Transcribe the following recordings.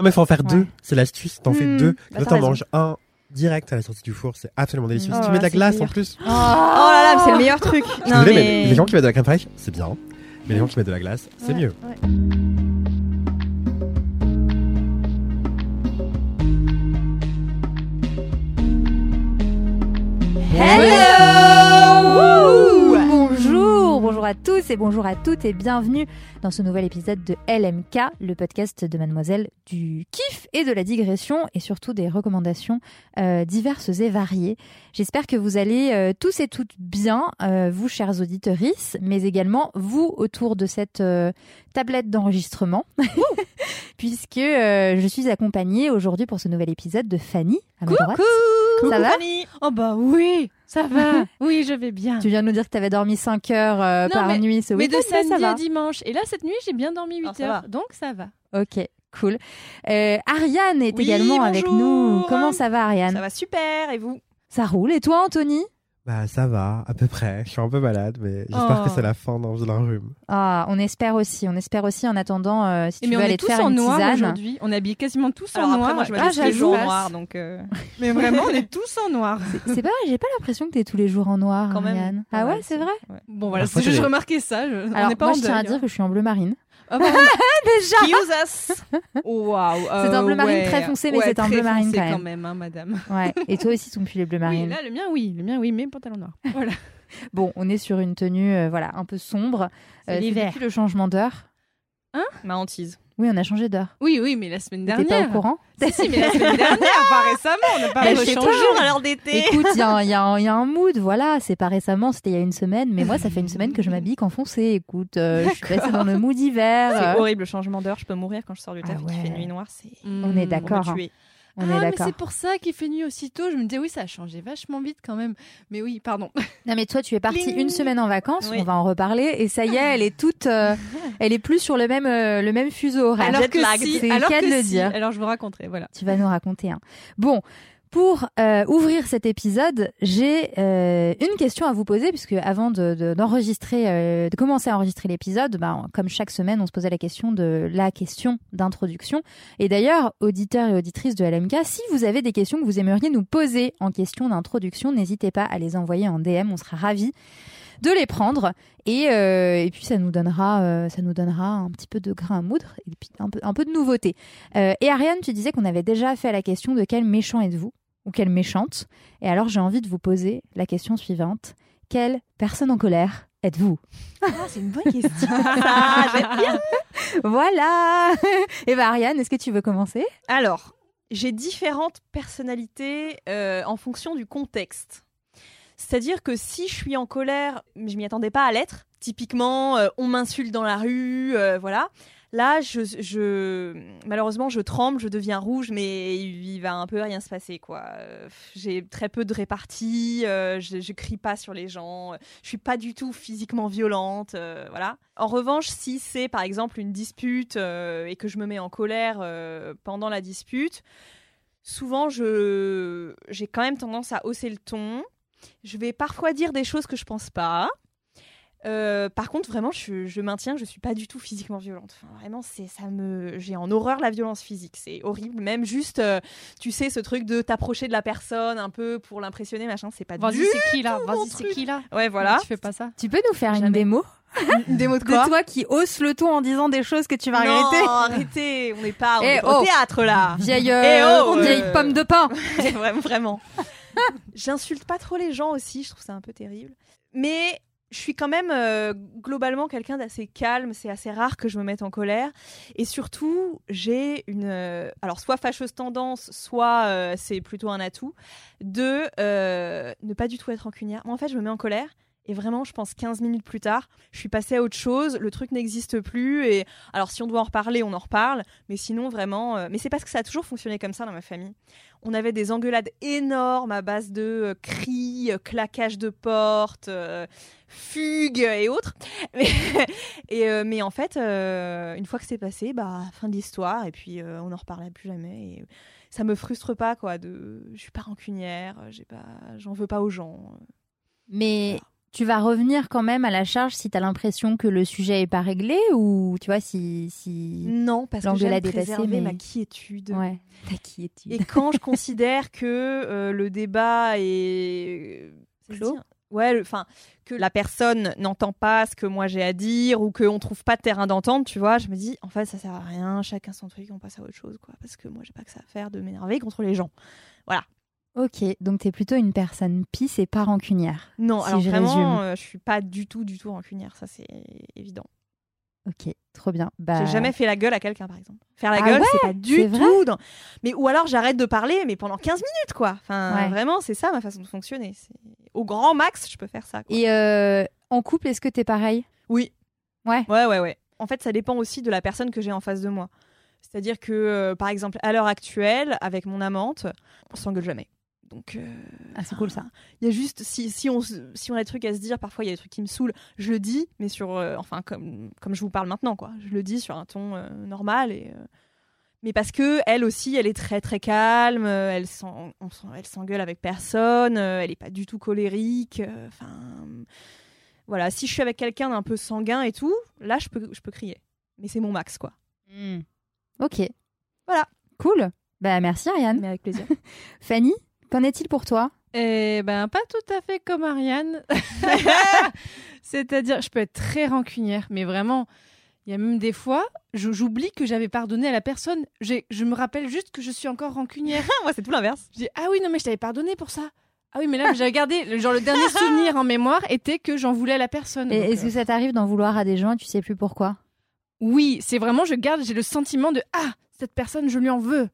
Non mais faut en faire deux, c'est l'astuce, t'en fais Hmm, deux, bah, là t'en manges un direct à la sortie du four, c'est absolument délicieux. Oh si tu là mets de la glace en plus, Oh, là là, c'est le meilleur truc. je suis désolé, mais les gens qui mettent de la crème fraîche, c'est bien, mais les gens qui mettent de la glace, c'est mieux. Hello Bonjour, à tous et bonjour à toutes et bienvenue dans ce nouvel épisode de LMK, le podcast de Mademoiselle du kiff et de la digression et surtout des recommandations euh, diverses et variées. J'espère que vous allez euh, tous et toutes bien, euh, vous chers auditorices, mais également vous autour de cette tablette d'enregistrement, puisque je suis accompagnée aujourd'hui pour ce nouvel épisode de Fanny à ma droite. Ça va? Oh bah oui, ça va. oui, je vais bien. Tu viens de nous dire que tu avais dormi 5 heures euh, Non, par mais- nuit ce Mais week-end, de ça samedi va. à dimanche. Et là, cette nuit, j'ai bien dormi 8 Alors, ça heures. va. Donc ça va. Ok, cool. Euh, Ariane est Oui, également avec nous. Comment ça va, Ariane? Ça va super, et vous? Ça roule. Et toi, Anthony? Bah ça va, à peu près, je suis un peu malade, mais j'espère Oh. que c'est la fin d'un rhume. Ah, on espère aussi. On espère aussi. En attendant, euh, si tu mais veux on aller est te tous faire en une noir tisane. aujourd'hui. On est habillés quasiment tous Alors en après, noir. moi je Ah, tous les j'avoue. jours en noir, donc... euh, Mais vraiment, on est tous en noir. C'est pas vrai, j'ai pas l'impression que t'es tous les jours en noir, Quand même. Ah ouais, c'est vrai Bon voilà, juste t'es- remarqué ça. je- on Alors, n'est pas moi, en je tiens à dire que je suis en bleu marine. Ah, pardon. Excuse us Oh, Waouh. C'est un bleu marine très foncé, mais Ouais, c'est un bleu marine quand même. quand même, hein, madame. Ouais. Et toi aussi, ton pull est bleu Oui, marine. là, le mien, oui. Le mien, oui, mais pantalon noir. Voilà. Bon, on est sur une tenue, euh, voilà, un peu sombre. C'est l'hiver. le changement d'heure. Ma hantise. Oui, on a changé d'heure. Oui, oui, mais la semaine T'es pas dernière. au courant Si, si, mais la semaine dernière, pas récemment. On n'a pas Bah, à l'heure d'été Écoute, il y, a un- il y a un- il y a un mood, voilà, c'est pas récemment, c'était il y a une semaine, mais moi, ça fait une semaine que je m'habille qu'en foncé. Écoute, euh, je suis passée dans le mood d'hiver. C'est euh, horrible, le changement d'heure, je peux mourir quand je sors du taf Ah et qu'il fait nuit noire, c'est... On est Mm. d'accord. On me tuer. On ah, est mais c'est pour ça qu'il fait nuit aussitôt. Je me disais, oui, ça a changé vachement vite quand même. Mais oui, pardon. Non, mais toi, tu es partie une semaine en vacances, Oui. on va en reparler, et ça y est, elle est toute, euh, elle est plus sur le même, euh, le même fuseau horaire. Alors- que si, alors que le si. dire. Alors je vous raconterai, voilà. Tu vas nous raconter un. Bon, pour euh, ouvrir cet épisode, j'ai euh, une question à vous poser, puisque avant de, de- d'enregistrer, euh, de commencer à enregistrer l'épisode, ben, comme chaque semaine, on se posait la question de la question d'introduction. Et d'ailleurs, auditeurs et auditrices de LMK, si vous avez des questions que vous aimeriez nous poser en question d'introduction, n'hésitez pas à les envoyer en DM, on sera ravis de les prendre et, euh, et puis ça nous donnera euh, ça nous donnera un petit peu de grain à moudre et puis un peu un peu de nouveauté. Euh, et Ariane, tu disais qu'on avait déjà fait la question de quel méchant êtes-vous? Ou quelle méchante. Et alors j'ai envie de vous poser la question suivante quelle personne en colère êtes-vous? Ah, c'est une bonne question. Ah, j'aime bien. Voilà. et ben Ariane, est-ce que tu veux commencer? Alors, j'ai différentes personnalités euh, en fonction du contexte. C'est-à-dire que si je suis en colère, mais je m'y attendais pas à l'être, typiquement, euh, on m'insulte dans la rue, euh, voilà. Là, je, je- malheureusement, je tremble, je deviens rouge, mais il, va un peu rien se passer, J'ai très peu de répartie, euh, je, je crie pas sur les gens, euh, je suis pas du tout physiquement violente, euh, voilà. En revanche, si c'est par exemple une dispute et que je me mets en colère pendant la dispute, souvent je j'ai quand même tendance à hausser le ton. Je vais parfois dire des choses que je pense pas. Euh, par contre, vraiment, je, je maintiens que je suis pas du tout physiquement violente. Enfin, vraiment, c'est ça me, j'ai en horreur la violence physique. C'est horrible. Même juste, euh, tu sais, ce truc de t'approcher de la personne un peu pour l'impressionner, machin, c'est pas Vas-y, du. c'est qui là Vas-y, c'est qui là Ouais, voilà. Tu fais pas ça. Tu peux nous faire une Jamais. démo Une démo de de quoi toi qui hausse le ton en disant des choses que tu vas Non, regretter arrêtez. On n'est pas on Eh, est pas oh. au théâtre là. Vieille, euh, Eh oh, vieille euh. pomme de pain vraiment, vraiment. J'insulte pas trop les gens aussi, je trouve ça un peu terrible. Mais je suis quand même euh, globalement quelqu'un d'assez calme. C'est assez rare que je me mette en colère. Et surtout, j'ai une. euh, alors, soit fâcheuse tendance, soit euh, c'est plutôt un atout, de euh, ne pas du tout être rancunière. Moi, en fait, je me mets en colère. Et vraiment, je pense 15 minutes plus tard, je suis passée à autre chose, le truc n'existe plus. Et alors, si on doit en reparler, on en reparle. Mais sinon, vraiment. euh, Mais c'est parce que ça a toujours fonctionné comme ça dans ma famille. On avait des engueulades énormes à base de euh, cris, euh, claquages de portes, euh, fugues et autres. Mais, et, mais en fait, une fois que c'est passé, bah, fin de l'histoire. Et puis, on n'en reparlera plus jamais. Et ça me frustre pas, quoi. De... Je suis pas rancunière, j'ai pas... j'en veux pas aux gens. Mais tu vas revenir quand même à la charge si tu as l'impression que le sujet est pas réglé ou tu vois si si Non, parce que j'aime préserver mais- ma quiétude. ouais ta quiétude. Et quand je considère que euh, le débat est se Clos Ouais, enfin que la personne n'entend pas ce que moi j'ai à dire ou qu'on trouve pas de terrain d'entente, tu vois, je me dis en fait ça sert à rien, chacun son truc, on passe à autre chose quoi, parce que moi j'ai pas que ça à faire de m'énerver contre les gens. Ok, donc tu es plutôt une personne pisse et pas rancunière. Non, Si alors je vraiment, euh, je suis pas du tout, du tout rancunière, ça c'est évident. Ok, trop bien. Bah, J'ai jamais fait la gueule à quelqu'un, par exemple. Faire la Ah gueule, ouais c'est pas du tout. Dans... Mais ou alors j'arrête de parler, mais pendant 15 minutes, quoi. Enfin, Ouais. vraiment, c'est ça ma façon de fonctionner. Au grand max, je peux faire ça. quoi. Et euh, en couple, est-ce que t'es pareil? Oui. Ouais. Ouais, ouais, ouais. En fait, ça dépend aussi de la personne que j'ai en face de moi. C'est-à-dire que, euh, par exemple, à l'heure actuelle, avec mon amante, on s'engueule jamais. Donc, euh, Ah, c'est cool ça. il y a juste si, si on si on a des trucs à se dire, parfois il y a des trucs qui me saoulent, je le dis, mais sur euh, enfin comme comme je vous parle maintenant quoi, je le dis sur un ton euh, normal et euh, mais parce que elle aussi, elle est très très calme, elle s'en- on s'en- elle s'engueule avec personne, euh, elle est pas du tout colérique, euh, enfin voilà, si je suis avec quelqu'un d'un peu sanguin et tout, là je peux je peux crier. Mais c'est mon max quoi. Hmm. Ok. Voilà. Cool. Bah merci Ariane. Mais avec plaisir. Fanny, qu'en est-il pour toi? Eh ben, pas tout à fait comme Ariane. C'est-à-dire, je peux être très rancunière, mais vraiment, il y a même des fois, j'oublie que j'avais pardonné à la personne. Je me rappelle juste que je suis encore rancunière. Moi c'est tout l'inverse. Je dis, ah oui, non, mais je t'avais pardonné pour ça. Ah oui, mais là, j'avais gardé, le- genre, le dernier souvenir en mémoire était que j'en voulais à la personne. Et Est-ce euh, que ça t'arrive d'en vouloir à des gens et tu sais plus pourquoi? Oui, c'est vraiment, je garde, j'ai le sentiment de ah, cette personne, je lui en veux.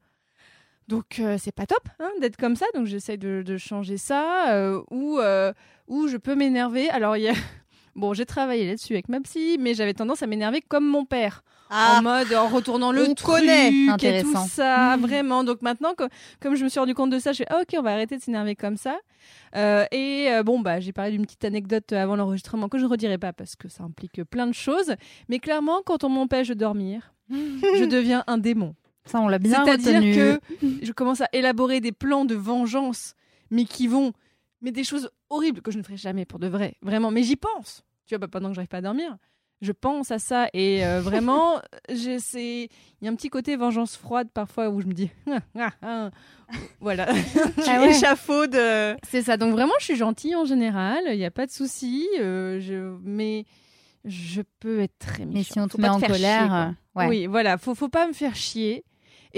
Donc euh, c'est pas top hein, d'être comme ça, donc j'essaye de, de changer ça, euh, ou euh, ou je peux m'énerver. Alors il y a... bon, j'ai travaillé là-dessus avec ma psy, mais j'avais tendance à m'énerver comme mon père, en mode en retournant le truc et tout ça, vraiment. Donc maintenant, co- comme je me suis rendu compte de ça, je fais ah, ok, on va arrêter de s'énerver comme ça. Euh, et euh, bon, bah, j'ai parlé d'une petite anecdote avant l'enregistrement que je ne redirai pas parce que ça implique plein de choses. Mais clairement, quand on m'empêche de dormir, je deviens un démon. Ça, on l'a bien C'est-à-dire que je commence à élaborer des plans de vengeance, mais qui vont. Mais des choses horribles que je ne ferai jamais pour de vrai. Vraiment. Mais j'y pense. Tu vois, bah, pendant que j'arrive pas à dormir, je pense à ça. Et euh, vraiment, je- c'est- il y a un petit côté vengeance froide parfois où je me dis. Ah, ah, ah. voilà. Tu Ah ouais. échafaudes, euh, C'est ça. Donc vraiment, je suis gentille en général. Il n'y a pas de souci. euh, je... Mais je peux être très méchante. Mais si on te Faut met pas en faire colère, chier, euh, ouais. Oui, voilà. Faut, faut pas me faire chier.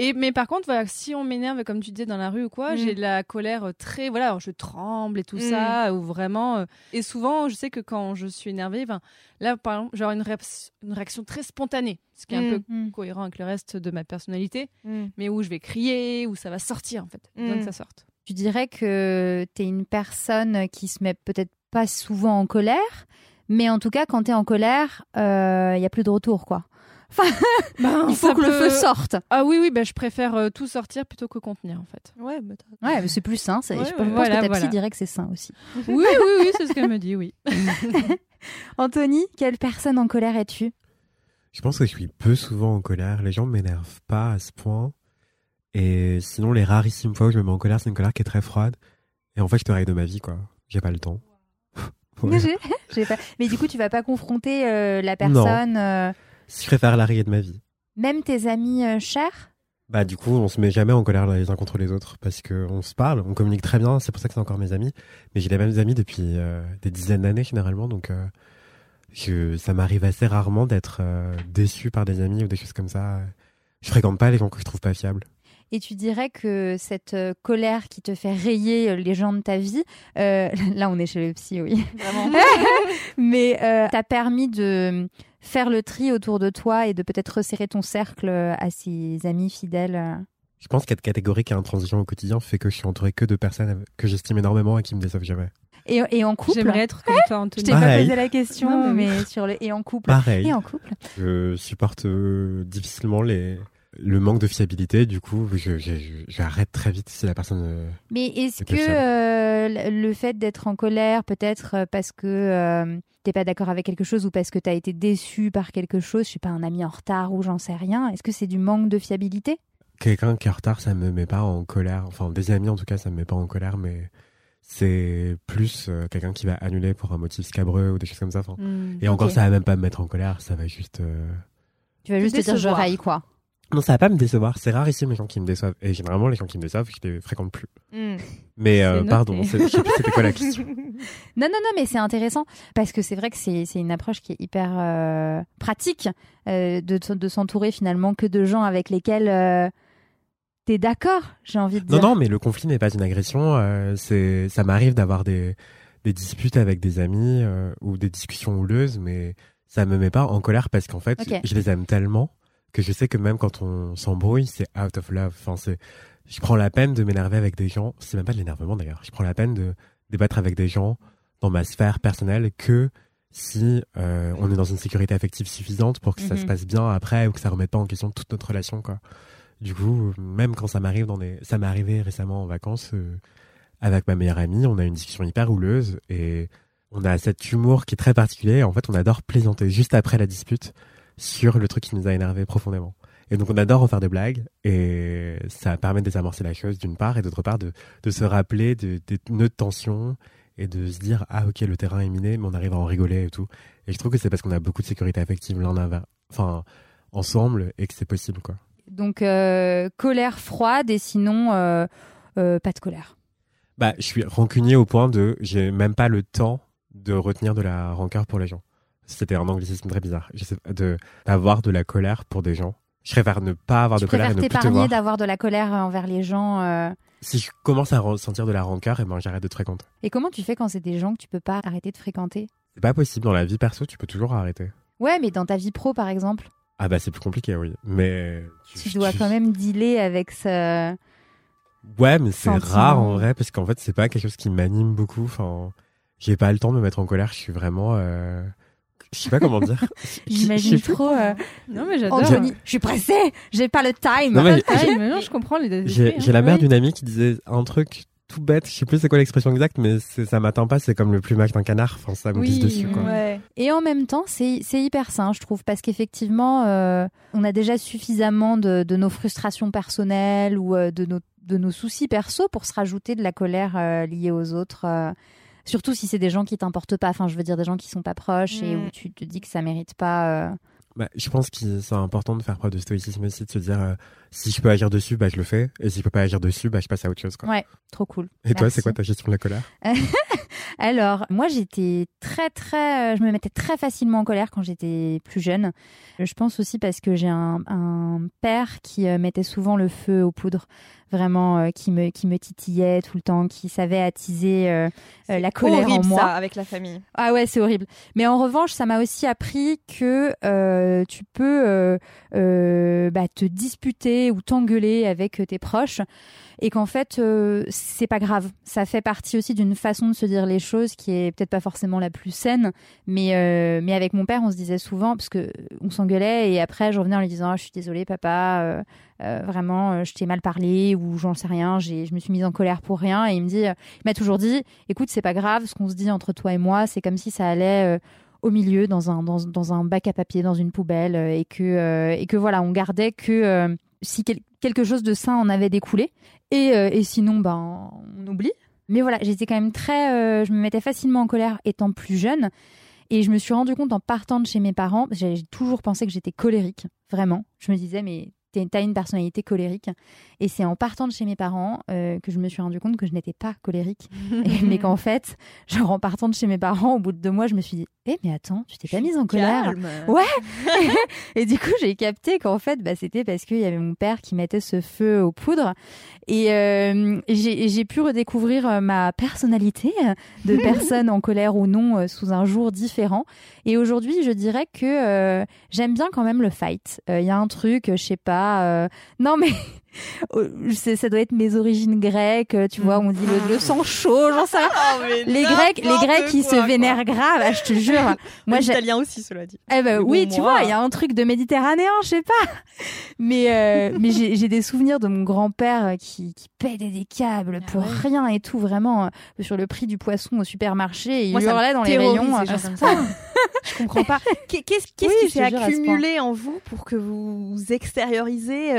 Et, mais par contre, voilà, si on m'énerve, comme tu disais, dans la rue ou quoi, Mm. j'ai de la colère euh, très. Voilà, alors je tremble et tout Mm. ça, ou vraiment. euh, et souvent, je sais que quand je suis énervée, ben, là, par exemple, j'ai une, réac- une réaction très spontanée, ce qui est un Mm. peu cohérent avec le reste de ma personnalité, mais où je vais crier, où ça va sortir, en fait. Que ça sorte. Tu dirais que tu es une personne qui se met peut-être pas souvent en colère, mais en tout cas, quand tu es en colère, il y a plus de retour, quoi. Ben, Il faut que le feu sorte. Ah oui, oui, ben, je préfère euh, tout sortir plutôt que contenir, en fait. Ouais, t'as- Ouais, mais c'est plus sain. Ouais, je ouais. pense Voilà, que ta voilà. psy dirait que c'est sain aussi. Oui, oui, oui, c'est ce qu'elle me dit, oui. Anthony, quelle personne en colère es-tu? Je pense que je suis peu souvent en colère. Les gens ne m'énervent pas à ce point. Et sinon, les rarissimes fois où je me mets en colère, c'est une colère qui est très froide. Et en fait, je te règle de ma vie, quoi. J'ai pas le temps. Ouais. Pas- Mais du coup, tu vas pas confronter euh, la personne, euh, Je préfère la rayer de ma vie. même tes amis euh, chers? Bah, du coup, on se met jamais en colère les uns contre les autres parce que on se parle, on communique très bien. C'est pour ça que c'est encore mes amis. Mais j'ai les mêmes amis depuis euh, des dizaines d'années généralement, donc euh, je- ça m'arrive assez rarement d'être déçu par des amis ou des choses comme ça. Je fréquente pas les gens que je trouve pas fiables. Et tu dirais que cette euh, colère qui te fait rayer euh, les gens de ta vie, euh, là on est chez le psy, oui, Vraiment. mais euh, t'a permis de faire le tri autour de toi et de peut-être resserrer ton cercle à ses amis fidèles. Je pense qu'être catégorique et intransigeant au quotidien fait que je suis entouré que de personnes que j'estime énormément et qui me déçoivent jamais. Et, et en couple? J'aimerais être comme toi, Je Anthony. t'ai pas posé la question, Non, mais mais sur le et en couple? Pareil. Et en couple? Je supporte difficilement les le manque de fiabilité. Du coup, je, je, je- j'arrête très vite si la personne. euh, Mais est-ce que euh, le fait d'être en colère, peut-être euh, parce que euh, t'es pas d'accord avec quelque chose ou parce que t'as été déçu par quelque chose, je sais pas, un ami en retard ou j'en sais rien, est-ce que c'est du manque de fiabilité? Quelqu'un qui est en retard, ça me met pas en colère. Enfin, des amis en tout cas, ça me met pas en colère, mais c'est plus euh, quelqu'un qui va annuler pour un motif scabreux ou des choses comme ça. Enfin, Hmm. Et encore, ça va même pas me mettre en colère, ça va juste. euh, Tu vas Te juste te dire je raille quoi. Non, ça va pas me décevoir. C'est rare ici les gens qui me déçoivent. Et généralement, les gens qui me déçoivent, je les fréquente plus. Mm. Mais euh, pardon, c'était quoi la question. Non, non, non, mais c'est intéressant parce que c'est vrai que c'est une approche qui est hyper euh, pratique euh, de, de s'entourer finalement que de gens avec lesquels euh, t'es d'accord, j'ai envie de Non, dire. non, mais le conflit n'est pas une agression. c'est, ça m'arrive d'avoir des, des disputes avec des amis ou des discussions houleuses, mais ça me met pas en colère parce qu'en fait, je les aime tellement que je sais que même quand on s'embrouille, c'est out of love. Enfin, c'est, je prends la peine de m'énerver avec des gens. C'est même pas de l'énervement d'ailleurs. Je prends la peine de débattre avec des gens dans ma sphère personnelle que si euh, on est dans une sécurité affective suffisante pour que ça Mhm. se passe bien après ou que ça remette pas en question toute notre relation, quoi. Du coup, même quand ça m'arrive dans des, ça m'est arrivé récemment en vacances euh, avec ma meilleure amie, on a une discussion hyper houleuse et on a cet humour qui est très particulier. En fait, on adore plaisanter juste après la dispute sur le truc qui nous a énervé profondément. Et donc, on adore en faire des blagues et ça permet de désamorcer la chose d'une part et d'autre part de, de se rappeler de- des nœuds de tension et de se dire ah ok le terrain est miné mais on arrive à en rigoler et tout. Et je trouve que c'est parce qu'on a beaucoup de sécurité affective l'un envers, enfin ensemble et que c'est possible quoi. Donc euh, colère froide et sinon euh, euh, pas de colère. Bah, je suis rancunier au point de j'ai même pas le temps de retenir de la rancœur pour les gens. C'était un anglicisme très bizarre. Pas, de d'avoir de la colère pour des gens. Je préfère ne pas avoir Tu de colère et ne plus te t'épargner voir. d'avoir de la colère envers les gens. euh. Si je commence à ressentir de la rancœur, et ben j'arrête de te fréquenter. Et comment tu fais quand c'est des gens que tu peux pas arrêter de fréquenter? C'est pas possible dans la vie perso, tu peux toujours arrêter. Ouais, mais dans ta vie pro par exemple, Ah bah c'est plus compliqué, oui. Mais tu dois quand même dealer avec ce. Ouais, mais c'est rare en vrai parce qu'en fait c'est pas quelque chose qui m'anime beaucoup. Enfin, j'ai pas le temps de me mettre en colère. Je suis vraiment, euh... je sais pas comment dire. J'imagine trop. euh, Non, mais j'adore. Je suis pressée, j'ai pas le time. Non, mais- Ah, mais non, je comprends les J'ai la mère Oui. d'une amie qui disait un truc tout bête. Je sais plus c'est quoi l'expression exacte, mais ça m'atteint pas. C'est comme le plumage d'un canard. Enfin, ça me Oui, glisse dessus. oui. Quoi. Ouais. Et en même temps, c'est c'est hyper sain, je trouve, parce qu'effectivement, euh, on a déjà suffisamment de, de nos frustrations personnelles ou euh, de, nos, de nos soucis perso pour se rajouter de la colère euh, liée aux autres. Surtout si c'est des gens qui t'importent pas, enfin, je veux dire des gens qui sont pas proches et Mm. où tu te dis que ça mérite pas. euh, Bah, je pense que c'est important de faire preuve de stoïcisme aussi, de se dire euh, si je peux agir dessus, bah je le fais, et si je peux pas agir dessus, bah je passe à autre chose. Quoi. Ouais, trop cool. Et toi, c'est quoi ta gestion de la colère Alors, moi, j'étais très, très. euh, Je me mettais très facilement en colère quand j'étais plus jeune. Je pense aussi parce que j'ai un, un père qui euh, mettait souvent le feu aux poudres, vraiment, euh, qui, me, qui me titillait tout le temps, qui savait attiser euh, euh, la colère Horrible en moi. ça avec la famille. Ah ouais, c'est horrible. Mais en revanche, ça m'a aussi appris que euh, tu peux euh, euh, bah, te disputer ou t'engueuler avec tes proches et qu'en fait, euh, c'est pas grave. Ça fait partie aussi d'une façon de se dire les choses qui est peut-être pas forcément la plus saine. Mais, euh, mais avec mon père, on se disait souvent, parce que on s'engueulait et après, je revenais en lui disant Ah, Je suis désolée, papa, euh, euh, vraiment, euh, je t'ai mal parlé ou j'en sais rien, j'ai- je me suis mise en colère pour rien. Et il me dit, il m'a toujours dit Écoute, c'est pas grave, ce qu'on se dit entre toi et moi, c'est comme si ça allait. euh, au milieu, dans un, dans, un bac à papier, dans une poubelle, euh, et que, euh, et que voilà, on gardait que euh, si quel- quelque chose de sain en avait découlé, et, euh, et sinon, ben, on oublie. Mais voilà, j'étais quand même très. euh, je me mettais facilement en colère étant plus jeune. Et je me suis rendu compte en partant de chez mes parents, j'ai toujours pensé que j'étais colérique, vraiment. Je me disais, mais t'as une personnalité colérique. Et c'est en partant de chez mes parents euh, que je me suis rendu compte que je n'étais pas colérique. Mais qu'en fait, genre en partant de chez mes parents, au bout de deux mois, je me suis dit, eh mais attends, tu t'es pas mise en colère. Calme. Ouais. et du coup, j'ai capté qu'en fait, bah, c'était parce qu'il y avait mon père qui mettait ce feu aux poudres. Et euh, j'ai pu redécouvrir euh, ma personnalité euh, de personne en colère ou non sous un jour différent. Et aujourd'hui, je dirais que euh, j'aime bien quand même le fight. Euh, Il y a un truc, je sais pas. Non, mais ça doit être mes origines grecques, tu vois, on dit le, le sang chaud, j'en sais. Oh, Les Grecs, les Grecs qui quoi, se quoi. vénèrent grave, ah, je te jure. Moi, Moi, j'ai- italien aussi, cela dit. Eh ben, oui, bon, tu moi- vois, il y a un truc de méditerranéen, je sais pas. Mais, euh, mais j'ai des souvenirs de mon grand-père qui, qui pèdait des câbles Ah pour ouais. rien et tout, vraiment, euh, sur le prix du poisson au supermarché. Et il Moi, hurlait dans les rayons. euh, comme ça. Je comprends pas. Qu'est- Qu'est-ce Oui, qui s'est accumulé en vous pour que vous extériorisez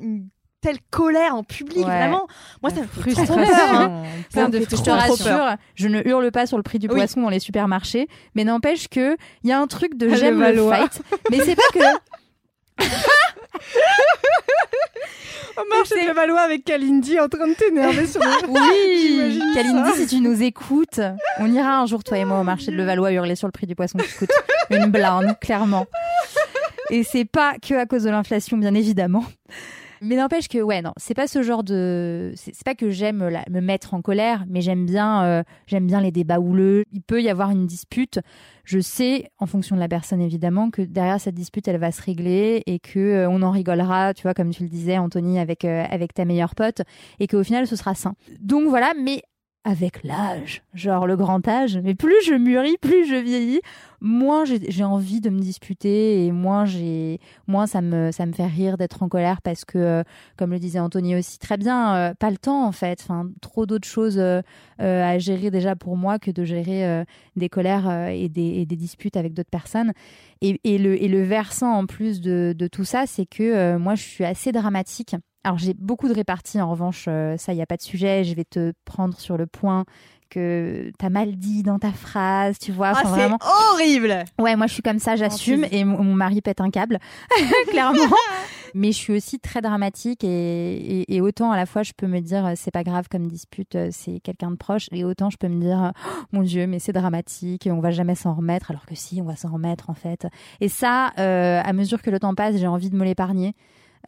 une telle colère en public Ouais. Vraiment, moi, ça me fait trop Frustration, peur. hein. plein Ça me de Je te rassure, je ne hurle pas sur le prix du Oui. poisson dans les supermarchés, mais n'empêche que il y a un truc de Le j'aime le Valois. fight. Mais c'est pas que On marche de Valois avec Kalindi en train de t'énerver sur le... oui, Kalindi, si tu nous écoutes, on ira un jour toi et moi au marché de Levallois hurler sur le prix du poisson qui coûte une blinde, clairement. Et c'est pas que à cause de l'inflation, bien évidemment. Mais n'empêche que ouais non, c'est pas ce genre de c'est pas que j'aime me mettre en colère, mais j'aime bien euh, j'aime bien les débats houleux. Il peut y avoir une dispute. Je sais en fonction de la personne évidemment que derrière cette dispute elle va se régler et que euh, on en rigolera, tu vois comme tu le disais Anthony avec euh, avec ta meilleure pote et qu'au final ce sera sain. Donc voilà, mais avec l'âge, genre le grand âge, mais plus je mûris, plus je vieillis, moins j'ai envie de me disputer et moins j'ai moins ça me fait rire d'être en colère parce que euh, comme le disait Anthony aussi très bien, euh, pas le temps en fait, enfin trop d'autres choses euh, à gérer déjà pour moi que de gérer des colères et, des, disputes avec d'autres personnes. Et, le versant en plus de, tout ça, c'est que moi je suis assez dramatique. Alors j'ai beaucoup de réparties en revanche, euh, ça il y a pas de sujet, je vais te prendre sur le point que t'as mal dit dans ta phrase, tu vois, Ah, enfin, c'est vraiment. horrible. Ouais, moi je suis comme ça, j'assume et mon, mon mari pète un câble, clairement. Mais je suis aussi très dramatique et, et, et autant à la fois je peux me dire euh, c'est pas grave comme dispute, euh, c'est quelqu'un de proche et autant je peux me dire oh, mon Dieu mais c'est dramatique et on va jamais s'en remettre alors que si on va s'en remettre en fait. Et ça, euh, à mesure que le temps passe, j'ai envie de me l'épargner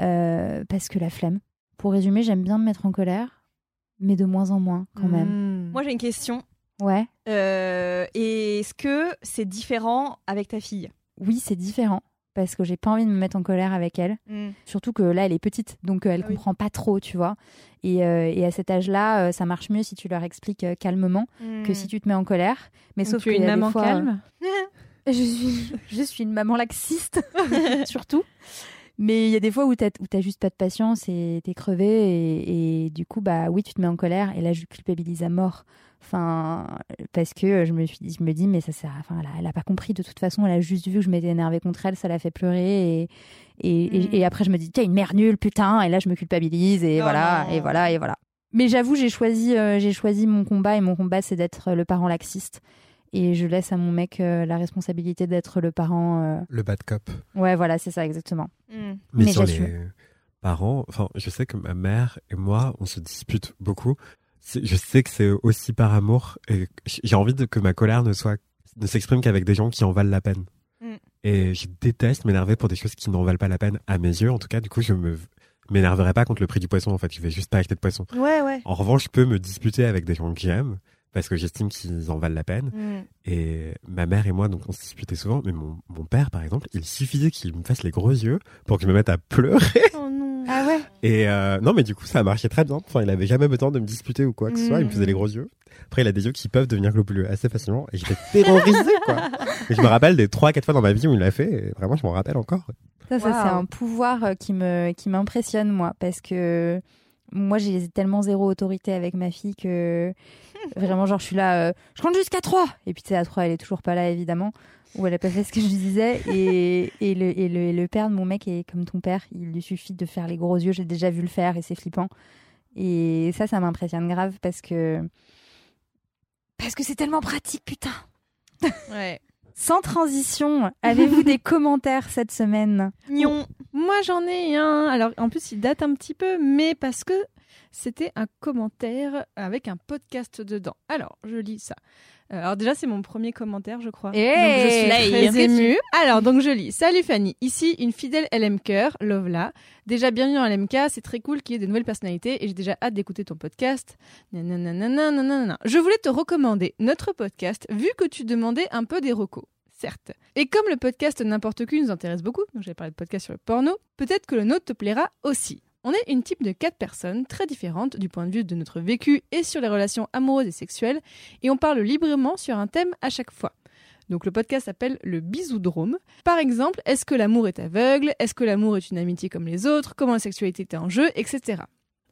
euh, parce que la flemme. Pour résumer, j'aime bien me mettre en colère, mais de moins en moins quand même. Mm. Moi, j'ai une question. Ouais, Euh, Est-ce que c'est différent avec ta fille? Oui c'est différent parce que j'ai pas envie de me mettre en colère avec elle. Surtout que là, elle est petite, donc euh, elle Ah oui. comprend pas trop, tu vois. Et, euh, et à cet âge-là, euh, ça marche mieux si tu leur expliques euh, calmement que si tu te mets en colère. Mais Donc, sauf tu es qu'il une maman fois, calme? euh, je suis, je suis une maman laxiste, surtout. Mais il y a des fois où t'as t'as juste pas de patience et t'es crevé et, et du coup bah oui tu te mets en colère et là je culpabilise à mort. Enfin parce que je me suis je me dis mais ça sert à- enfin elle a, elle a pas compris de toute façon elle a juste vu que je m'étais énervée contre elle ça l'a fait pleurer et et, et- Mm. et après je me dis t'es une mère nulle putain et là je me culpabilise et Oh voilà non. et voilà et voilà. Mais j'avoue j'ai choisi euh, j'ai choisi mon combat et mon combat c'est d'être le parent laxiste et je laisse à mon mec euh, la responsabilité d'être le parent euh, Le bad cop. Ouais, voilà, c'est ça, exactement. Mm. Mais, Mais sur j'assume. les parents, enfin, je sais que ma mère et moi, on se dispute beaucoup. C'est- Je sais que c'est aussi par amour et j'ai envie de, que ma colère ne soit, ne s'exprime qu'avec des gens qui en valent la peine. Mm. Et je déteste m'énerver pour des choses qui n'en valent pas la peine, à mes yeux. En tout cas, du coup, je me m'énerverai pas contre le prix du poisson. En fait, je vais juste pas acheter de poisson. Ouais, ouais. En revanche, je peux me disputer avec des gens que j'aime parce que j'estime qu'ils en valent la peine. Mm. Et ma mère et moi, donc, on se disputait souvent. Mais mon, mon père, par exemple, il suffisait qu'il me fasse les gros yeux pour que je me mette à pleurer. Oh non. Ah ouais Et euh, non, mais du coup, ça marchait très bien. Enfin, il avait jamais besoin de me disputer ou quoi que ce soit. Il me Mm. faisait les gros yeux. Après, il a des yeux qui peuvent devenir globuleux assez facilement. Et j'étais terrorisé, quoi. Et je me rappelle des trois, quatre fois dans ma vie où il l'a fait. Et vraiment, je m'en rappelle encore. Ça, c'est un pouvoir euh, qui me qui m'impressionne moi parce que moi j'ai tellement zéro autorité avec ma fille que vraiment genre je suis là euh, je compte jusqu'à 3 et puis tu sais à 3 elle est toujours pas là évidemment ou elle a pas fait ce que je disais. Et, et, le, et, le, et le père de mon mec est comme ton père. Il lui suffit de faire les gros yeux. J'ai déjà vu le faire et c'est flippant. Et ça ça m'impressionne grave parce que parce que c'est tellement pratique putain. Ouais. Sans transition avez-vous des commentaires cette semaine? Gnon. Moi, j'en ai un. Alors, en plus, il date un petit peu, mais parce que c'était un commentaire avec un podcast dedans. Alors, je lis ça. Euh, Alors déjà, c'est mon premier commentaire, je crois. Hey donc, je suis très émue. Alors, donc je lis. Salut Fanny, ici une fidèle LM Cœur, Lovela. Déjà bienvenue dans LMK, c'est très cool qu'il y ait de nouvelles personnalités et j'ai déjà hâte d'écouter ton podcast. Nanana. Je voulais te recommander notre podcast vu que tu demandais un peu des recos. Certes. Et comme le podcast N'importe qui nous intéresse beaucoup, donc j'avais parlé de podcast sur le porno, peut-être que le nôtre te plaira aussi. On est une type de quatre personnes très différentes du point de vue de notre vécu et sur les relations amoureuses et sexuelles, et on parle librement sur un thème à chaque fois. Donc le podcast s'appelle le bisoudrome. Par exemple, est-ce que l'amour est aveugle? Est-ce que l'amour est une amitié comme les autres? Comment la sexualité est en jeu? Etc.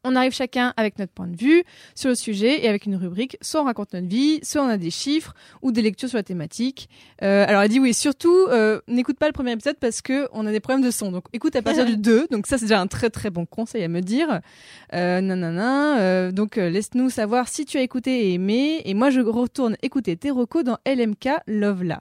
On arrive chacun avec notre point de vue sur le sujet et avec une rubrique. Soit on raconte notre vie, soit on a des chiffres ou des lectures sur la thématique. Euh, alors elle dit oui, surtout euh, n'écoute pas le premier épisode parce que on a des problèmes de son. Donc écoute à partir du 2. Donc ça c'est déjà un très très bon conseil à me dire. Euh, nanana. Euh, donc laisse-nous savoir si tu as écouté et aimé. Et moi je retourne écouter tes recos dans LMK Love La.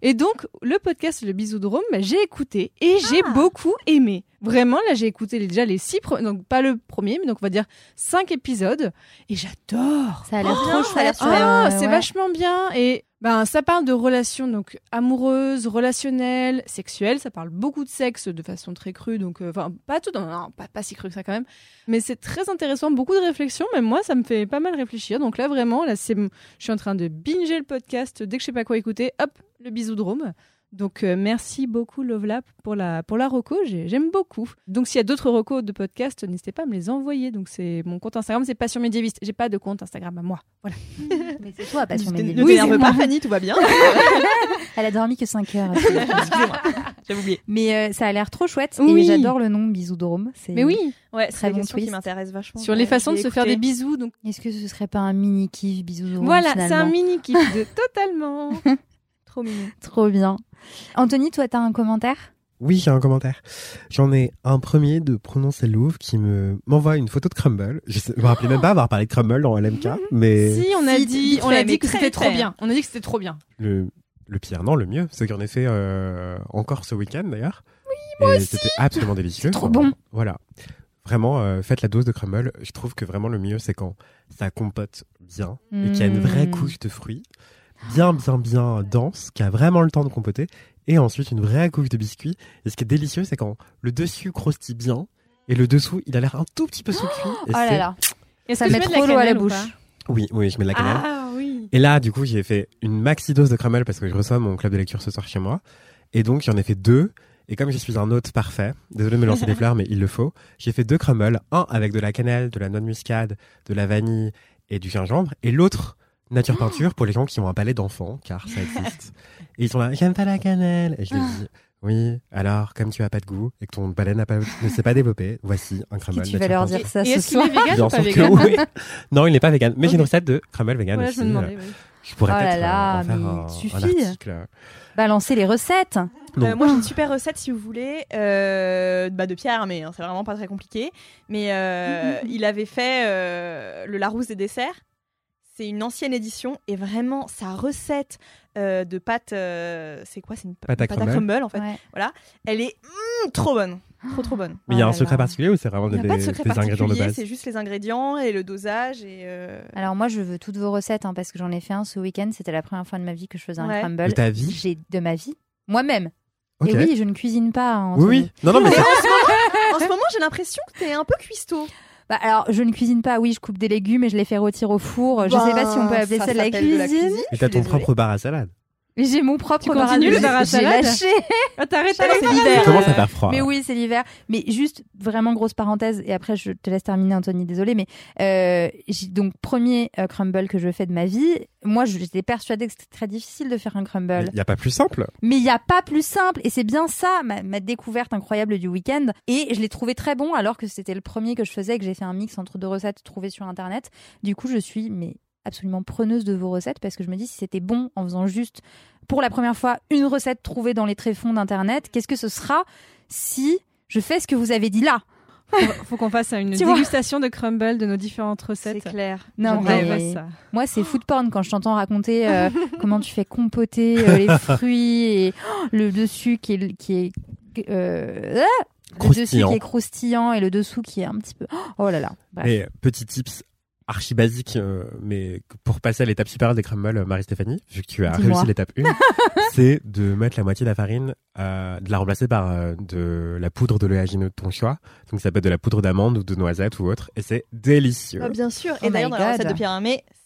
Et donc, le podcast Le Bisoudrome, bah, j'ai écouté et j'ai Ah. beaucoup aimé. Vraiment, là, j'ai écouté les- déjà les six, donc pas le premier, mais donc on va dire cinq épisodes. Et j'adore. Ça a l'air Oh, trop chouette. euh, c'est ouais. vachement bien. Et ben, ça parle de relations donc amoureuses, relationnelles, sexuelles. Ça parle beaucoup de sexe de façon très crue. Donc, euh, enfin, pas tout, non, non, pas, pas si cru que ça quand même. Mais c'est très intéressant, beaucoup de réflexions. Même moi, ça me fait pas mal réfléchir. Donc là, vraiment, là, c'est, je suis en train de binger le podcast. Dès que je sais pas quoi écouter, hop, le bisoudrome. Donc euh, merci beaucoup Lovelap pour la pour la reco, J'ai- j'aime beaucoup. Donc s'il y a d'autres recos de podcast, n'hésitez pas à me les envoyer. Donc c'est mon compte Instagram, c'est Passion Médiéviste. J'ai pas de compte Instagram à moi. Voilà. Mais c'est toi, passion médiéviste. t'énerve c'est pas. Fanny, tout va bien. Elle a dormi que 5 heures. J'avais oublié. Mais euh, ça a l'air trop chouette. Oui. Et j'adore le nom Bisoudrome. C'est- Mais oui, Ouais, Très c'est une bon question qui m'intéresse vachement. sur les façons de j'ai se faire écouté. des bisous. Donc Est-ce que ce serait pas un mini kiff Bisoudrome voilà, c'est un mini kiff de totalement. Trop mignon. Trop bien. Anthony, toi, t'as un commentaire? Oui, j'ai un commentaire. J'en ai un premier de Prononcer Louvre qui me m'envoie une photo de Crumble. Je sais- je me rappelais même pas avoir parlé de Crumble dans LMK, mais Si on a Si, dit, on a dit que c'était trop bien. On a dit que c'était trop bien. le, le pire, non, le mieux, c'est qu'en effet, euh, encore ce week-end d'ailleurs. Oui, moi aussi. C'était absolument délicieux. trop bon. Voilà. Vraiment, euh, faites la dose de Crumble. Je trouve que vraiment le mieux, c'est quand ça compote bien et qu'il y a une vraie Mm. couche de fruits, bien, bien, bien dense, qui a vraiment le temps de compoter, et ensuite une vraie couche de biscuits. Et ce qui est délicieux, c'est quand le dessus croustille bien et le dessous, il a l'air un tout petit peu sous-cuit. et Oh là là. Est-ce Ça met trop l'eau à la bouche. Oui, oui, je mets de la cannelle. Ah oui. Et là, du coup, j'ai fait une maxi dose de Crumble parce que je reçois mon club de lecture ce soir chez moi. Et donc, j'en ai fait deux. Et comme je suis un hôte parfait, désolé de me lancer des fleurs, mais il le faut, j'ai fait deux crumbles. Un avec de la cannelle, de la noix de muscade, de la vanille et du gingembre. Et l'autre, nature peinture, pour les gens qui ont un palais d'enfant, car ça existe. et ils sont là, j'aime pas la cannelle. Et je leur dis, oui, alors, comme tu as pas de goût et que ton palais n'a pas, ne s'est pas développé, voici un crumble. tu vas nature leur peinture. dire ça Et ce est-ce qu'il est soir vegan Bien ou pas sûr que vegan oui. Non, il n'est pas vegan. Mais j'ai une recette de crumble vegan aussi. je me demandais. oui. Je pourrais Oh là peut-être là, euh, en faire mais un, il un suffit. article. Balancer les recettes. Euh, moi, j'ai une super recette si vous voulez, euh, bah, de Pierre Hermé. hein, c'est vraiment pas très compliqué. Mais euh, il avait fait euh, le Larousse des desserts. C'est une ancienne édition et vraiment sa recette euh, de pâte, euh, c'est quoi C'est une Pâte à crumble. en fait. Ouais. Elle est mm, trop bonne, trop trop bonne. Mais il y a un là secret particulier ou c'est vraiment des, pas de secret des ingrédients de particulier, base c'est juste les ingrédients et le dosage et. euh, Alors moi, je veux toutes vos recettes hein, parce que j'en ai fait un ce week-end. C'était la première fois de ma vie que je faisais un Ouais. crumble. De ta vie J'ai de ma vie, moi-même. Et oui, je ne cuisine pas. hein, oui, oui. Non, non, mais Mais c'est- en ce moment, en ce moment, j'ai l'impression que t'es un peu cuistot. Bah, alors, je ne cuisine pas. Oui, je coupe des légumes et je les fais rôtir au four. Je sais pas si on peut appeler ça, de la s'appelle de la cuisine. mais t'as ton désolée. propre bar à salade. Mais j'ai mon propre Tu continues le bar à J'ai salade lâché. Ah, t'as arrêté C'est l'hiver. commence à faire froid. Mais oui, c'est l'hiver. Mais juste, vraiment grosse parenthèse, et après je te laisse terminer, Anthony, désolé, mais euh, j'ai- donc premier euh, crumble que je fais de ma vie, moi j'étais persuadée que c'était très difficile de faire un crumble. Il n'y a pas plus simple. Mais il n'y a pas plus simple, et c'est bien ça, ma, ma découverte incroyable du week-end. Et je l'ai trouvé très bon, alors que c'était le premier que je faisais, et que j'ai fait un mix entre deux recettes trouvées sur Internet. Du coup, je suis mais absolument preneuse de vos recettes, parce que je me dis, si c'était bon en faisant juste, pour la première fois, une recette trouvée dans les tréfonds d'Internet, qu'est-ce que ce sera si je fais ce que vous avez dit là? Faut, faut qu'on fasse une Tu dégustation de crumble de nos différentes recettes. C'est clair. Non, On mais- ça. Moi, c'est food porn quand je t'entends raconter euh, comment tu fais compoter euh, les fruits et oh, le dessus qui est qui est euh, ah le dessus Croustillant. qui est croustillant et le dessous qui est un petit peu oh là là. Bref. Et petit tips archi basique, euh, mais pour passer à l'étape supérieure des crumbles, Marie-Stéphanie, vu que tu as Dis-moi. réussi l'étape 1, c'est de mettre la moitié de la farine, euh, de la remplacer par euh, de la poudre d'oléagineux de ton choix. Donc ça peut être de la poudre d'amande ou de noisette ou autre, et c'est délicieux. Ah, bien sûr. Oh Et d'ailleurs, my dans la recette de Pierre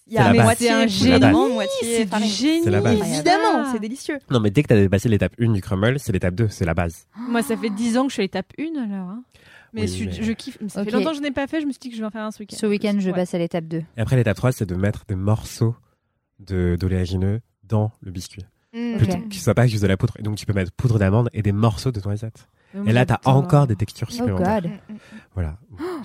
Il y a moitié C'est un génie, moitié C'est du génie. C'est la base. Évidemment, c'est délicieux. Non, mais dès que t'as dépassé l'étape 1 du crumble, c'est l'étape 2, c'est la base. Moi, ça fait 10 ans que je suis à l'étape 1 alors. hein. Mais, Oui, je, mais- je kiffe. Ça fait longtemps que je n'ai pas fait. Je me suis dit que je vais en faire un ce week-end. Ce week-end, je Ouais. passe à l'étape 2. Et après, l'étape 3, c'est de mettre des morceaux de d'oléagineux dans le biscuit. Mm. Ok. Plutôt que ce soit pas juste de la poudre. Et donc, tu peux mettre poudre d'amande et des morceaux de noisettes. Et là, t'as j'adore. encore des textures Oh supplémentaires. god, Mm, mm. Voilà,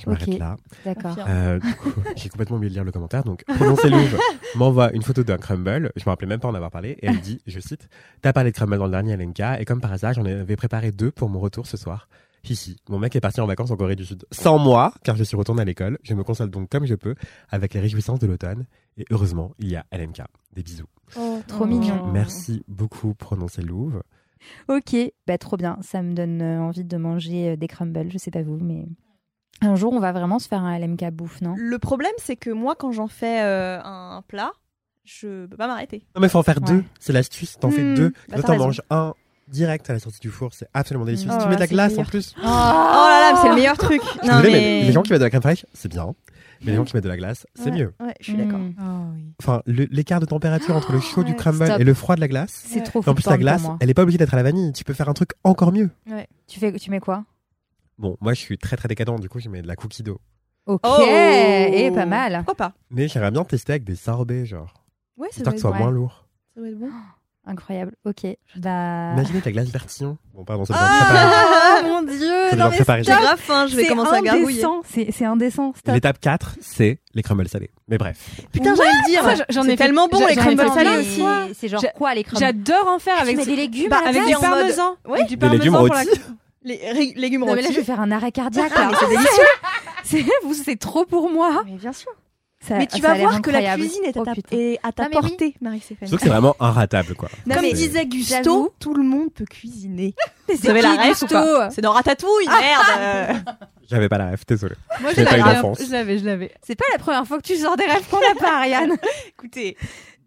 je m'arrête là. d'accord. Euh, du coup, j'ai complètement oublié de lire le commentaire. Donc, Prononcez Louvre m'envoie une photo d'un crumble. Je me rappelais même pas en avoir parlé. Et elle dit, je cite, T'as parlé de crumble dans le dernier LNK. Et comme par hasard, j'en avais préparé deux pour mon retour ce soir. Ici, mon mec est parti en vacances en Corée du Sud sans moi, car je suis retourné à l'école. Je me console donc comme je peux avec les réjouissances de l'automne. Et heureusement, il y a LNK. Des bisous. Trop mignon. Merci beaucoup, Prononcez Louvre. Ok, bah trop bien. Ça me donne euh, envie de manger euh, des crumbles. Je sais pas vous, mais un jour on va vraiment se faire un LMK bouffe, non? Le problème, c'est que moi, quand j'en fais euh, un plat, je peux pas m'arrêter. Non, mais faut en faire Ouais. deux. C'est l'astuce. T'en fais Hmm, deux. bah, Là, t'en manges un direct à la sortie du four. C'est absolument délicieux. Oh si tu mets de la glace en plus. Oh là là, c'est le meilleur truc. Je suis Non, désolée, mais... mais les gens qui mettent de la crème fraîche, c'est bien. Mais les gens qui mettent de la glace, c'est Ouais, mieux. Ouais, je suis d'accord. Mm. Oh, oui. Enfin, l'écart de température entre le chaud du ouais, crumble stop. et le froid de la glace. C'est trop Et en plus, la glace, elle est pas obligée d'être à la vanille. Tu peux faire un truc encore mieux. Tu fais, tu mets quoi? Bon, moi, je suis très très décadent. Du coup, je mets de la cookie dough. Ok, Oh et pas mal. Pourquoi pas? Mais j'aimerais bien tester avec des sorbets, genre. Ouais, ça Histoire que ce soit ouais. moins lourd. ça doit être bon. Incroyable. Ok. Bah. Imaginez de la glace vertillon. Bon, pardon, bien Ah mon dieu. C'est non, préparé. C'est grave fin, je vais commencer à gargouiller. indécent. C'est indécent. Stop. L'étape 4, c'est les crumbles salés. Mais bref. Putain, j'allais le dire. Ah, j'en ai fait- tellement bon les crumbles salés aussi. C'est genre quoi les crumbles J'adore en faire Ah, avec tu mets des légumes Bah, à la avec avec du parmesan. Ouais. Avec du parmesan pour la- rôtis. Les légumes Non mais là je rôtis. vais faire un arrêt cardiaque mais c'est délicieux. C'est vous, c'est trop pour moi. Mais bien sûr. Ça- Mais tu vas voir que la cuisine est à Oh, ta, est à ta Non, mais oui. portée, Marie-Stéphanie. Sauf que c'est vraiment inratable, quoi. Non, Comme disait. Gusto, tout le monde peut cuisiner. Vous la qui, ref ou Gusto pas? C'est dans Ratatouille, merde J'avais pas la ref, désolé. Moi, J'ai je pas eu l'avais. d'enfance. Je l'avais, je l'avais. C'est pas la première fois que tu sors des rêves qu'on n'a pas, Ariane. Écoutez,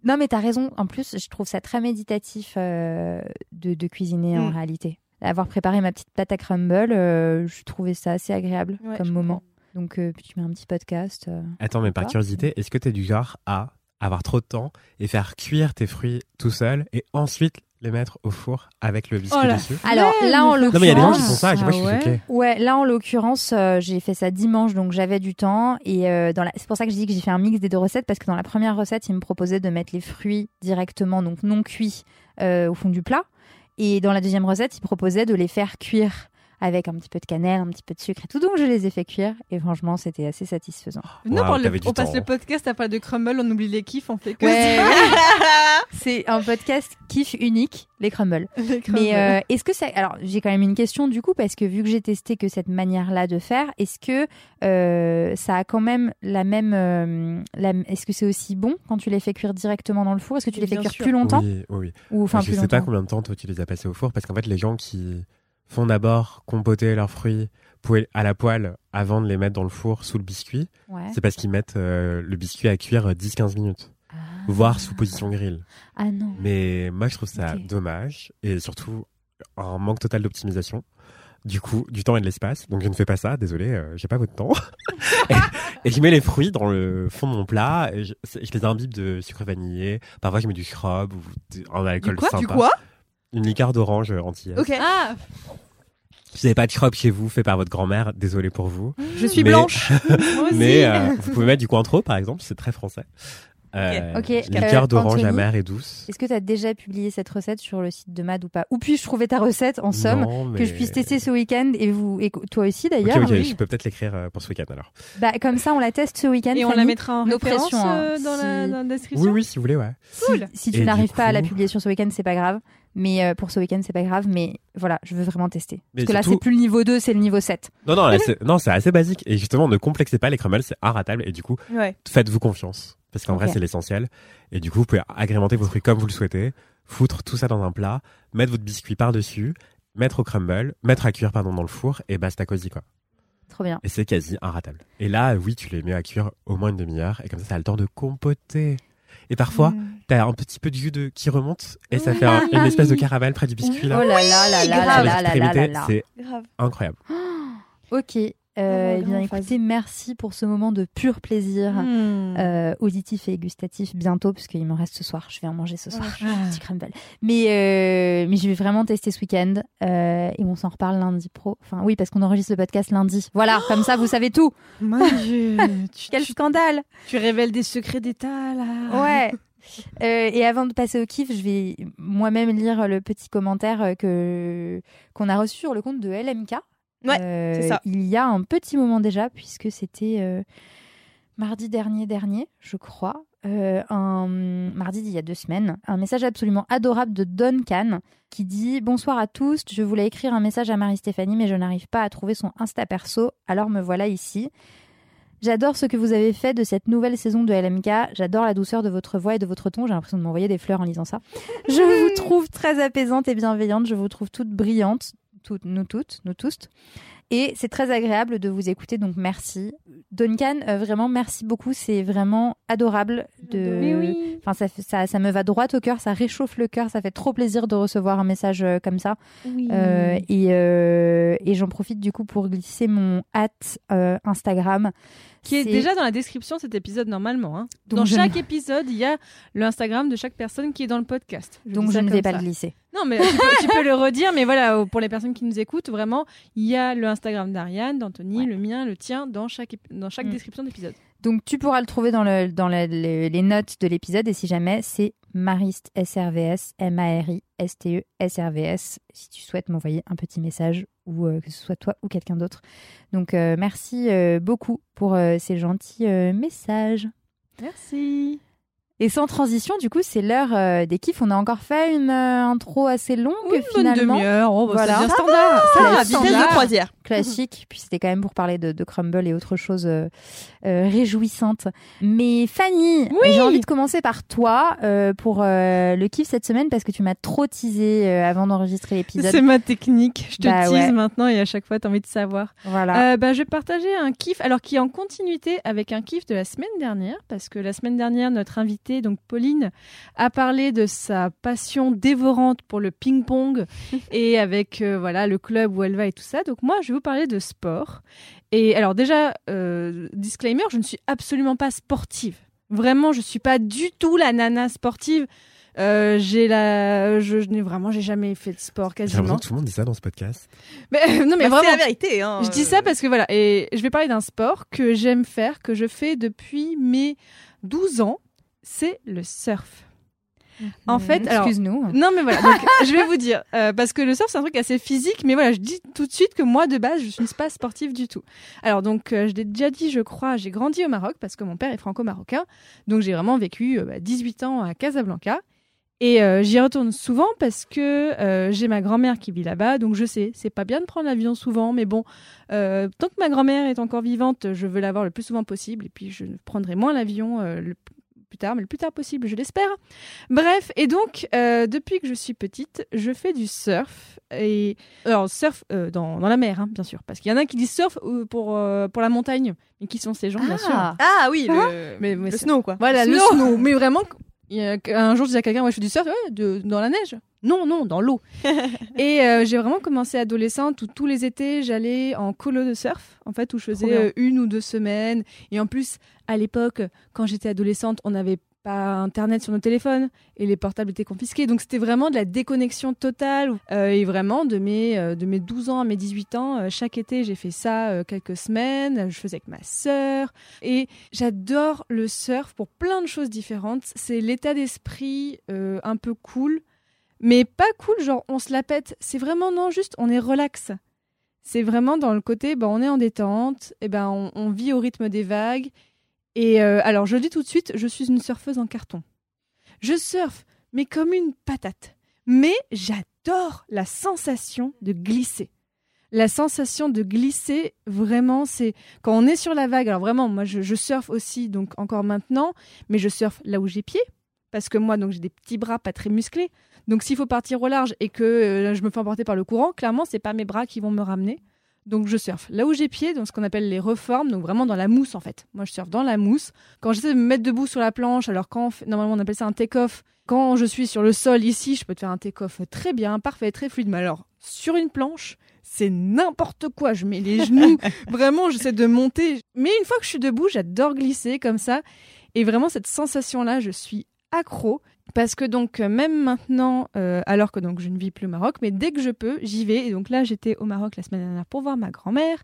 Non, mais t'as raison. En plus, je trouve ça très méditatif euh, de, de cuisiner en Mm. réalité. Avoir préparé ma petite pâte à crumble, euh, je trouvais ça assez agréable Ouais, comme moment. Donc, euh, puis tu mets un petit podcast. euh. Attends, mais par Quoi curiosité, est-ce que t'es du genre à avoir trop de temps et faire cuire tes fruits tout seul et ensuite les mettre au four avec le biscuit Oh dessus? Alors là, en Non, mais il y a des gens qui l'occurrence, font ça, sais pas, je suis Ah ouais. là en l'occurrence, euh, j'ai fait ça dimanche, donc j'avais du temps. Et euh, dans la... c'est pour ça que je dis que j'ai fait un mix des deux recettes, parce que dans la première recette, il me proposait de mettre les fruits directement, donc non cuits, euh, au fond du plat. Et dans la deuxième recette, il proposait de les faire cuire avec un petit peu de cannelle, un petit peu de sucre et tout. Donc je les ai fait cuire, et franchement, c'était assez satisfaisant. Nous, Waouh, on passe temps. le podcast à pas de crumble, on oublie les kiffs, on fait que Ouais. ça. c'est un podcast kiff unique, les crumbles. Les crumbles. Mais euh, est-ce que ça. Alors, j'ai quand même une question du coup, parce que vu que j'ai testé que cette manière-là de faire, est-ce que euh, ça a quand même la même. euh, la- Est-ce que c'est aussi bon quand tu les fais cuire directement dans le four? Est-ce que tu les fais cuire sûr. plus longtemps? Oui, oui, oui. Ou enfin je plus sais longtemps? pas combien de temps toi tu les as passés au four parce qu'en fait les gens qui font d'abord compoter leurs fruits à la poêle avant de les mettre dans le four sous le biscuit, Ouais. c'est parce qu'ils mettent euh, le biscuit à cuire 10-15 minutes, Ah. voire sous position grill. Ah non. Mais moi je trouve ça dommage et surtout un manque total d'optimisation. Du coup, du temps et de l'espace. Donc je ne fais pas ça, désolé, euh, j'ai pas votre temps. et, et je mets les fruits dans le fond de mon plat. Et je, les imbibe de sucre vanillé. Parfois je mets du shrub ou de- un alcool du quoi? Sympa. Du quoi? Une liqueur d'orange antillaise. Ok. Ah, Si vous n'avez pas de shrub chez vous, fait par votre grand-mère, désolé pour vous. Je suis Mais- blanche. moi aussi. Mais euh, vous pouvez mettre du Cointreau, par exemple, c'est très français. Euh, Ok. Liqueur Euh, d'orange amère et douce. Est-ce que tu as déjà publié cette recette sur le site de Mad ou pas? Ou puis-je trouver ta recette en somme Non, que je puisse tester ce week-end et vous et toi aussi d'ailleurs? Ok, Oui. je peux peut-être l'écrire euh, pour ce week-end alors. Bah, comme ça on la teste ce week-end Et on la mettra en Nos référence pressions, hein. euh, dans, la, Si- dans la description. Oui, oui, si vous voulez, ouais. Cool. Si, si tu n'arrives pas à la publier sur ce week-end, c'est pas grave. Mais euh, pour ce week-end, c'est pas grave. Mais voilà, je veux vraiment tester. Mais Parce que là, c'est plus le niveau 2, c'est le niveau 7. Non, non, là, c'est- non, c'est assez basique. Et justement, ne complexez pas les crumbles, c'est inratable. Et du coup, Ouais. faites-vous confiance. Parce qu'en vrai, c'est l'essentiel. Et du coup, vous pouvez agrémenter vos fruits comme vous le souhaitez, foutre tout ça dans un plat, mettre votre biscuit par-dessus, mettre au crumble, mettre à cuire, pardon, dans le four, et basta cosy, quoi. Trop bien. Et c'est quasi inratable. Et là, oui, tu les mets à cuire au moins une demi-heure, et comme ça, ça a le temps de compoter. Et parfois, Mm. t'as un petit peu de jus de qui remonte, et ça fait un- une espèce de caramel près du biscuit, Oh là. là là là là là les là là là extrémités, là. c'est incroyable. Ok. Euh, Oh, eh bien, phase. écoutez, merci pour ce moment de pur plaisir. Hmm. euh, auditif et gustatif bientôt parce qu'il me reste ce soir. Je vais en manger ce soir. Ah. Petit crumble. Mais euh, mais je vais vraiment tester ce week-end euh, et on s'en reparle lundi pro. Enfin oui parce qu'on enregistre le podcast lundi. Voilà comme ça vous savez tout. Mon Dieu, tu, Quel tu- scandale. tu révèles des secrets d'État là. Ouais. Euh, et avant de passer au kiff, je vais moi-même lire le petit commentaire que qu'on a reçu sur le compte de LMK. Ouais, Euh, c'est ça. Il y a un petit moment déjà, puisque c'était euh, mardi dernier dernier, je crois, euh, un mardi d'il y a deux semaines, un message absolument adorable de Duncan qui dit Bonsoir à tous, je voulais écrire un message à Marie-Stéphanie, mais je n'arrive pas à trouver son Insta perso, alors me voilà ici. J'adore ce que vous avez fait de cette nouvelle saison de LMK. J'adore la douceur de votre voix et de votre ton. J'ai l'impression de m'envoyer des fleurs en lisant ça. Je vous trouve très apaisante et bienveillante. Je vous trouve toutes brillantes. Toutes, nous toutes, nous tous. Et c'est très agréable de vous écouter, donc merci. Duncan, euh, vraiment merci beaucoup. C'est vraiment adorable. De... Mais oui. Enfin, ça, ça, ça me va droit au cœur, ça réchauffe le cœur, ça fait trop plaisir de recevoir un message euh, comme ça. Oui. Euh, et euh, et j'en profite du coup pour glisser mon hâte Instagram. Qui est déjà dans la description de cet épisode normalement. hein. Donc dans chaque ne- épisode, il y a le Instagram de chaque personne qui est dans le podcast. Donc je ne vais pas ça. le glisser. Non, mais tu peux, tu peux le redire, mais voilà, pour les personnes qui nous écoutent, vraiment, il y a le Instagram d'Ariane, d'Anthony, Ouais. le mien, le tien, dans chaque, dans chaque Mm. description d'épisode. Donc tu pourras le trouver dans, le, dans le- le- les notes de l'épisode et si jamais c'est Mariste SRVS, M-A-R-I-S-T-E SRVS, si tu souhaites m'envoyer un petit message ou euh, que ce soit toi ou quelqu'un d'autre. Donc euh, merci euh, beaucoup pour ces gentils messages. Merci. Et sans transition, du coup, c'est l'heure euh, des kiffs. On a encore fait une euh, intro assez longue Oui, une finalement. demi-heure. Oh, bah, Voilà. C'est standard. Ça va, vitesse de croisière. classique. Puis c'était quand même pour parler de, de Crumble et autre chose euh, euh, réjouissante. Mais Fanny, Oui. j'ai envie de commencer par toi euh, pour euh, le kiff cette semaine parce que tu m'as trop teasé avant d'enregistrer l'épisode. C'est ma technique. Je te Bah tease ouais. maintenant et à chaque fois, tu as envie de savoir. Voilà. Bah, je vais partager un kiff, alors qui est en continuité avec un kiff de la semaine dernière, parce que la semaine dernière, notre invitée, donc Pauline, a parlé de sa passion dévorante pour le ping-pong et avec euh, voilà le club où elle va et tout ça. Donc moi, je vais vous parler de sport. Et alors déjà, euh, disclaimer, je ne suis absolument pas sportive. Vraiment, je suis pas du tout la nana sportive. Euh, j'ai la, je, je n'ai vraiment, j'ai jamais fait de sport J'ai l'impression quasiment. que tout le monde dit ça dans ce podcast. Mais, non, mais Bah, c'est vraiment, la vérité. hein. je dis ça parce que voilà, et je vais parler d'un sport que j'aime faire, que je fais depuis mes 12 ans, c'est le surf. En fait, excuse-nous. non mais voilà, donc, je vais vous dire, euh, parce que le surf c'est un truc assez physique, mais voilà, je dis tout de suite que moi de base je suis pas sportive du tout. Alors donc, euh, je l'ai déjà dit, je crois, j'ai grandi au Maroc parce que mon père est franco-marocain, donc j'ai vraiment vécu euh, bah, 18 ans à Casablanca. Et j'y retourne souvent parce que j'ai ma grand-mère qui vit là-bas, donc je sais, c'est pas bien de prendre l'avion souvent, mais bon, tant que ma grand-mère est encore vivante, je veux la voir le plus souvent possible, et puis je prendrai moins l'avion le plus tard, mais le plus tard possible, je l'espère. Bref, et donc, euh, depuis que je suis petite, je fais du surf. Et alors, surf euh, dans, dans la mer, hein, bien sûr, parce qu'il y en a qui disent surf euh, pour, euh, pour la montagne, mais qui sont ces gens, bien sûr. Ah. Ah oui, le, Mais- mais le snow, quoi. Voilà, le Snow. snow. Mais vraiment, il y a- un jour, je disais à quelqu'un, ouais, je fais du surf, ouais, de- dans la neige. Non, non, dans l'eau. et euh, j'ai vraiment commencé adolescente où tous les étés, j'allais en colo de surf, en fait, où je faisais euh, une ou deux semaines. Et en plus, à l'époque, quand j'étais adolescente, on n'avait internet sur nos téléphones et les portables étaient confisqués. Donc c'était vraiment de la déconnexion totale. Euh, et vraiment, de mes, euh, de mes 12 ans à mes 18 ans, euh, chaque été, j'ai fait ça quelques semaines. Je faisais avec ma sœur. Et j'adore le surf pour plein de choses différentes. C'est l'état d'esprit un peu cool, mais pas cool, genre on se la pète. C'est vraiment non, juste on est relax. C'est vraiment dans le côté, ben, on est en détente, et ben, on vit au rythme des vagues. Et euh, alors, je dis tout de suite, je suis une surfeuse en carton. Je surfe, mais comme une patate. Mais j'adore la sensation de glisser. La sensation de glisser, vraiment, c'est quand on est sur la vague. Alors vraiment, moi, je, je surfe aussi, donc encore maintenant, mais je surfe là où j'ai pied. Parce que moi, donc, j'ai des petits bras pas très musclés. Donc, s'il faut partir au large et que euh, je me fais emporter par le courant, clairement, c'est pas mes bras qui vont me ramener. Donc je surfe là où j'ai pied, dans ce qu'on appelle les reformes, donc vraiment dans la mousse en fait. Moi je surfe dans la mousse. Quand j'essaie de me mettre debout sur la planche, alors quand on fait- normalement on appelle ça un take-off, quand je suis sur le sol ici, je peux te faire un take-off très bien, parfait, très fluide. Mais alors sur une planche, c'est n'importe quoi. Je mets les genoux, vraiment j'essaie de monter. Mais une fois que je suis debout, j'adore glisser comme ça. Et vraiment cette sensation-là, je suis accro. Parce que donc euh, même maintenant, euh, alors que donc je ne vis plus au Maroc, mais dès que je peux, j'y vais. Et donc là, j'étais au Maroc la semaine dernière pour voir ma grand-mère,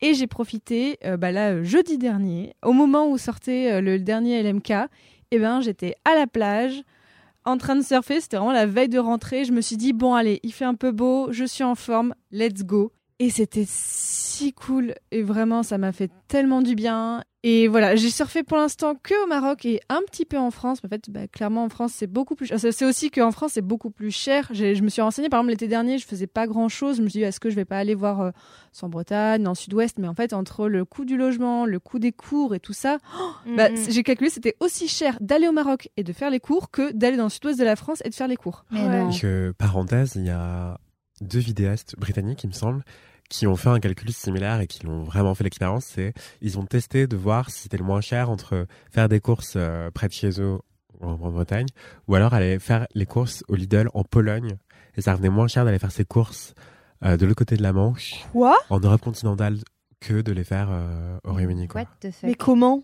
et j'ai profité, euh, bah là jeudi dernier, au moment où sortait le dernier LMK, et ben j'étais à la plage en train de surfer. C'était vraiment la veille de rentrée. Je me suis dit bon allez, il fait un peu beau, je suis en forme, let's go. Et c'était cool et vraiment ça m'a fait tellement du bien. Et voilà, j'ai surfé pour l'instant que au Maroc et un petit peu en France. En fait, bah, clairement en France c'est beaucoup plus. cher. C'est aussi qu'en France c'est beaucoup plus cher. Je me suis renseignée par exemple l'été dernier, je faisais pas grand chose. Je me suis dit est-ce que je vais pas aller voir euh, en Bretagne, en Sud-Ouest, mais en fait entre le coût du logement, le coût des cours et tout ça, bah, Mm, mm. c- j'ai calculé c'était aussi cher d'aller au Maroc et de faire les cours que d'aller dans le Sud-Ouest de la France et de faire les cours. Mais Ouais. non. Et que, parenthèse, il y a deux vidéastes britanniques, il me semble, qui ont fait un calcul similaire et qui l'ont vraiment fait l'expérience. C'est, ils ont testé de voir si c'était le moins cher entre faire des courses euh, près de chez eux en Grande-Bretagne ou alors aller faire les courses au Lidl en Pologne. Et ça revenait moins cher d'aller faire ces courses euh, de l'autre côté de la Manche, Quoi? en Europe continentale, que de les faire euh, au Royaume-Uni. quoi. Mais comment?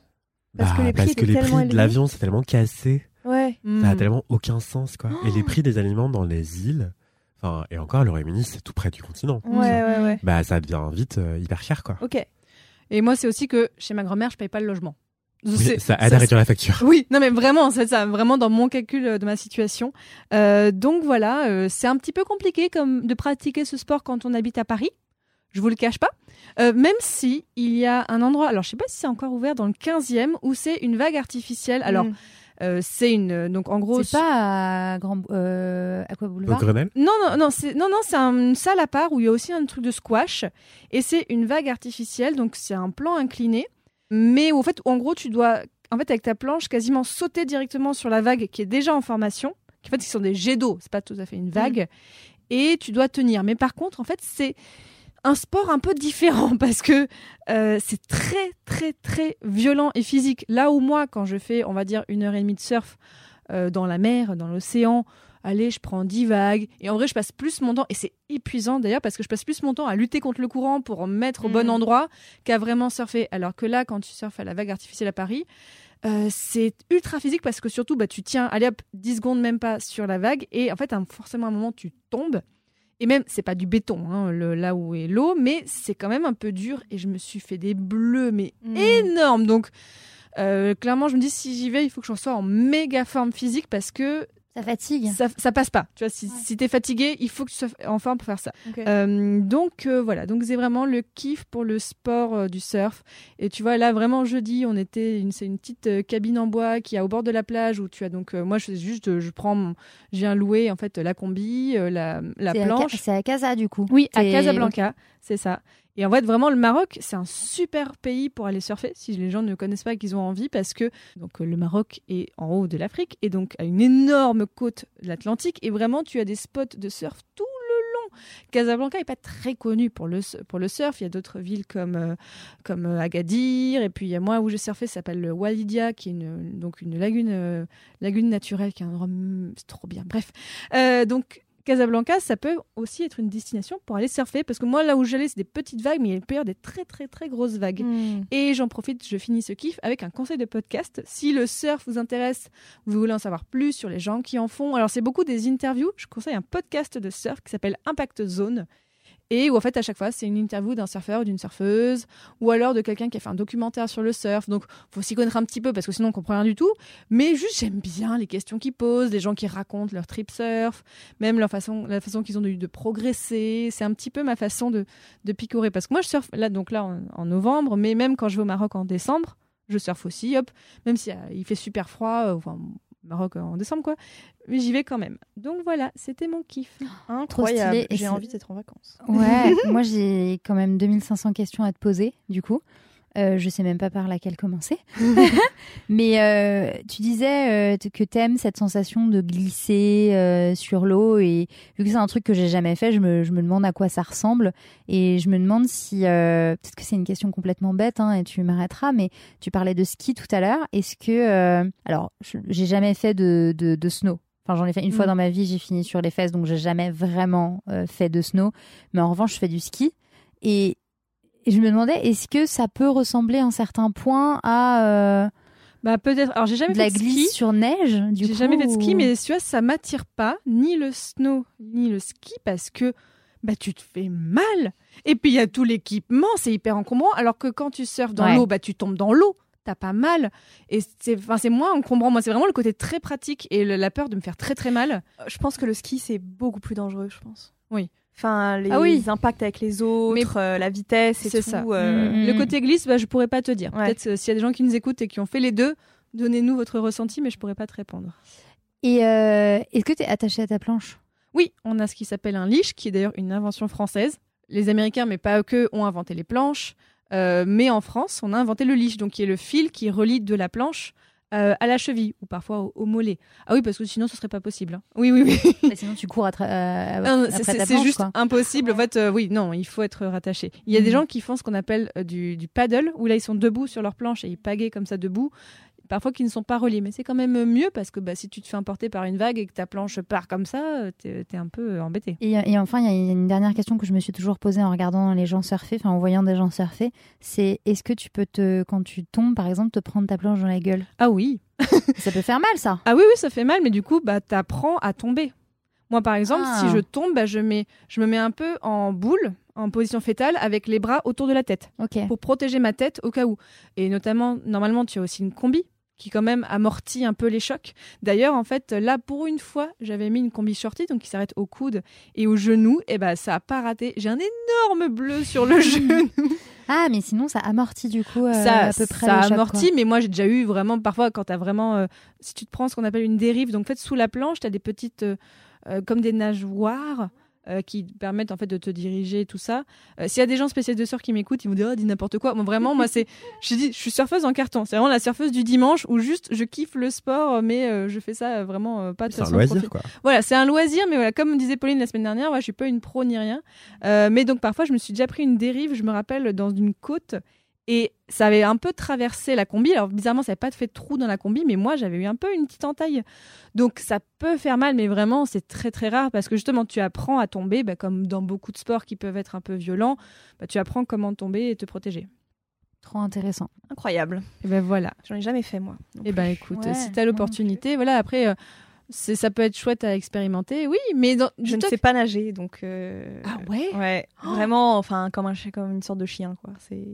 Parce que Bah, les prix parce étaient que les tellement prix de l'avion, c'est tellement cassé. Ouais. Ça a Mm. tellement aucun sens, quoi. Et les prix des aliments dans les îles, enfin, et encore, le Royaume-Uni, c'est tout près du continent. Ouais, ouais, ouais. Bah, ça devient vite euh, hyper cher, quoi. Ok. Et moi c'est aussi que chez ma grand-mère je paye pas le logement. Oui, ça aide à réduire la facture. Oui, non mais vraiment, c'est ça, vraiment dans mon calcul euh, de ma situation. Euh, donc voilà, euh, c'est un petit peu compliqué comme de pratiquer ce sport quand on habite à Paris. Je vous le cache pas. Euh, même si il y a un endroit, alors je sais pas si c'est encore ouvert dans le 15e où c'est une vague artificielle. Alors Mm. Euh, c'est une donc en gros C'est pas à Grand euh, à quoi boulevard Grenelle? Non, non, non, c'est non, non, c'est un- une salle à part où il y a aussi un truc de squash et c'est une vague artificielle, donc c'est un plan incliné, mais en fait, en gros, tu dois, en fait, avec ta planche, quasiment sauter directement sur la vague qui est déjà en formation, qui en fait, qui sont des jets d'eau, c'est pas tout à fait une vague, et tu dois tenir. Mais par contre, en fait, c'est un sport un peu différent parce que euh, c'est très, très, très violent et physique. Là où moi, quand je fais, on va dire, une heure et demie de surf euh, dans la mer, dans l'océan, allez, je prends 10 vagues. Et en vrai, je passe plus mon temps, et c'est épuisant d'ailleurs, parce que je passe plus mon temps à lutter contre le courant pour en mettre au bon Mhm. endroit qu'à vraiment surfer. Alors que là, quand tu surfes à la vague artificielle à Paris, euh, c'est ultra physique parce que surtout, bah, tu tiens, allez hop, 10 secondes même pas sur la vague, et en fait, forcément, à un moment, tu tombes. Et même, c'est pas du béton, hein, le- là où est l'eau, mais c'est quand même un peu dur, et je me suis fait des bleus, mais Mm. énormes. Donc, euh, clairement, je me dis, si j'y vais, il faut que je sois en méga forme physique parce que Ça fatigue. ça, ça passe pas. Tu vois, si, Ouais. si t'es fatigué, il faut que tu sois en forme pour faire ça. Euh, donc euh, voilà, donc c'est vraiment le kiff pour le sport euh, du surf. Et tu vois, là vraiment jeudi, on était, une, c'est une petite cabine en bois qui est au bord de la plage où tu as donc, moi je juste, je prends, mon- je viens louer en fait la combi, la, Ca- planche. C'est à Casa du coup. Oui, à Casablanca, c'est ça. Et en fait, vraiment, le Maroc, c'est un super pays pour aller surfer, si les gens ne connaissent pas qu'ils ont envie, parce que donc, euh, le Maroc est en haut de l'Afrique et donc a une énorme côte de l'Atlantique. Et vraiment, tu as des spots de surf tout le long. Casablanca n'est pas très connu pour le, pour le surf. Il y a d'autres villes comme, euh, comme euh, Agadir. Et puis, il y a moi où j'ai surfé, ça s'appelle le Walidia, qui est une, donc une lagune, lagune naturelle, qui est un endroit. mm, C'est trop bien. Bref. Donc, Casablanca, ça peut aussi être une destination pour aller surfer. Parce que moi, là où j'allais, c'est des petites vagues, mais il peut y avoir des très, très, très grosses vagues. Mm. Et j'en profite, je finis ce kiff avec un conseil de podcast. Si le surf vous intéresse, vous voulez en savoir plus sur les gens qui en font, alors c'est beaucoup des interviews. Je conseille un podcast de surf qui s'appelle Impact Zone. Et où en fait à chaque fois c'est une interview d'un surfeur ou d'une surfeuse ou alors de quelqu'un qui a fait un documentaire sur le surf. Donc faut s'y connaître un petit peu parce que sinon on comprend rien du tout. Mais juste j'aime bien les questions qu'ils posent, les gens qui racontent leur trip surf, même leur façon, la façon qu'ils ont de progresser. C'est un petit peu ma façon de, de picorer parce que moi je surfe là donc là en, novembre, mais même quand je vais au Maroc en décembre, je surfe aussi. Hop, même si il fait super froid, euh, Maroc en décembre quoi, mais j'y vais quand même. Donc voilà, c'était mon kiff. Incroyable. J'ai envie d'être en vacances. Ouais, moi j'ai quand même 2500 questions à te poser du coup. Euh, je sais même pas par laquelle commencer. Mais euh, tu disais euh, que t'aimes cette sensation de glisser euh, sur l'eau et vu que c'est un truc que j'ai jamais fait, je me, je me demande à quoi ça ressemble et je me demande si peut-être que c'est une question complètement bête hein, et tu m'arrêteras, mais tu parlais de ski tout à l'heure. Est-ce que alors j'ai jamais fait de, de, de snow. Enfin, j'en ai fait une fois Mm. dans ma vie, j'ai fini sur les fesses, donc j'ai jamais vraiment fait de snow. Mais en revanche, je fais du ski et et je me demandais, est-ce que ça peut ressembler à un certain point à euh, Bah peut-être. Alors j'ai jamais de la fait de glisse ski. sur neige du J'ai coup, jamais fait de ski, mais tu vois, ça m'attire pas, ni le snow, ni le ski, parce que bah tu te fais mal. Et puis il y a tout l'équipement, c'est hyper encombrant. Alors que quand tu surfes dans Ouais. l'eau, bah tu tombes dans l'eau, t'as pas mal. Et c'est, enfin c'est moins encombrant. Moi, c'est vraiment le côté très pratique et le- la peur de me faire très très mal. Je pense que le ski, c'est beaucoup plus dangereux, je pense. Oui. Enfin, les Ah oui. impacts avec les autres, euh, la vitesse et C'est tout. ça. euh, Mm. Le côté glisse, bah je pourrais pas te dire. Ouais. Peut-être euh, s'il y a des gens qui nous écoutent et qui ont fait les deux, donnez-nous votre ressenti, mais je pourrais pas te répondre. Et euh, est-ce que tu es attaché à ta planche? Oui, on a ce qui s'appelle un leash, qui est d'ailleurs une invention française. Les Américains, mais pas que, ont inventé les planches. Euh, mais en France, on a inventé le leash, donc qui est le fil qui relie de la planche euh, à la cheville ou parfois au, au mollet. Ah oui, parce que sinon, ce serait pas possible. hein. Oui, oui, oui. Bah, Sinon, tu cours à euh, Non, après c'est- ta juste quoi. impossible. En fait, euh, oui, non, il faut être rattaché. Il y a des Mhm. gens qui font ce qu'on appelle euh, du, du paddle, où là, ils sont debout sur leur planche et ils pagaient comme ça debout. Parfois, qui ne sont pas reliés. Mais c'est quand même mieux parce que bah, si tu te fais emporter par une vague et que ta planche part comme ça, euh, t'es t'es un peu euh, embêté. Et, et enfin, il y a une dernière question que je me suis toujours posée en regardant les gens surfer, enfin en voyant des gens surfer, c'est est-ce que tu peux te, quand tu tombes par exemple, te prendre ta planche dans la gueule? Ah oui, Ça peut faire mal, ça. Ah oui, oui, ça fait mal, mais du coup, bah, t'apprends à tomber. Moi, par exemple, Ah. si je tombe, bah, je, mets, je me mets un peu en boule, en position fétale, avec les bras autour de la tête, pour protéger ma tête au cas où. Et notamment, normalement, tu as aussi une combi qui quand même amortit un peu les chocs. D'ailleurs, en fait, là, pour une fois, j'avais mis une combi shorty, donc qui s'arrête au coude et au genou, et bah, ça a pas raté. J'ai un énorme bleu sur le genou. Ah, mais sinon, ça amortit du coup euh, ça, à peu près ça le choc, amortit, quoi. mais moi j'ai déjà eu vraiment parfois quand t'as vraiment, euh, si tu te prends ce qu'on appelle une dérive, donc en fait sous la planche t'as des petites, euh, comme des nageoires euh, qui te permettent en fait de te diriger tout ça. Euh, S'il y a des gens spécialistes de surf qui m'écoutent, ils vont dire oh, dis n'importe quoi. Moi vraiment, moi c'est, je dis, je suis surfeuse en carton. C'est vraiment la surfeuse du dimanche où juste je kiffe le sport, mais euh, je fais ça vraiment pas de C'est un façon loisir, quoi. Voilà, c'est un loisir, mais voilà, comme disait Pauline la semaine dernière, moi, je suis pas une pro ni rien. Mais donc parfois, je me suis déjà pris une dérive, je me rappelle, dans une côte. Et ça avait un peu traversé la combi. Alors bizarrement, ça n'avait pas fait de trou dans la combi, mais moi, j'avais eu un peu une petite entaille. Donc ça peut faire mal, mais vraiment, c'est très très rare parce que justement, tu apprends à tomber, bah, comme dans beaucoup de sports qui peuvent être un peu violents, bah, tu apprends comment tomber et te protéger. Trop intéressant. Incroyable. Et ben voilà. J'en ai jamais fait, moi. Et plus. ben écoute, Ouais, si tu as l'opportunité, voilà, après, euh, ça peut être chouette à expérimenter, oui, mais dans, Je ne sais pas nager, donc. euh, Ah ouais? Ouais, vraiment, enfin, comme, un, comme une sorte de chien, quoi. C'est,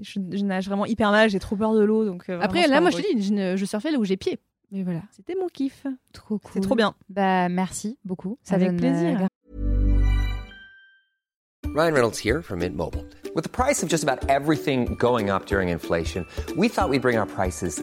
je, je nage vraiment hyper mal, j'ai trop peur de l'eau, donc. euh, Après, là, moi, je te dis, je, je surfais là où j'ai pied. Mais voilà, c'était mon kiff. Trop cool. C'est trop bien. Bah, merci beaucoup. Ça Avec donne, plaisir. euh, Ryan Reynolds here from Mint Mobile. With the price of just about everything going up during inflation, we thought we'd bring our prices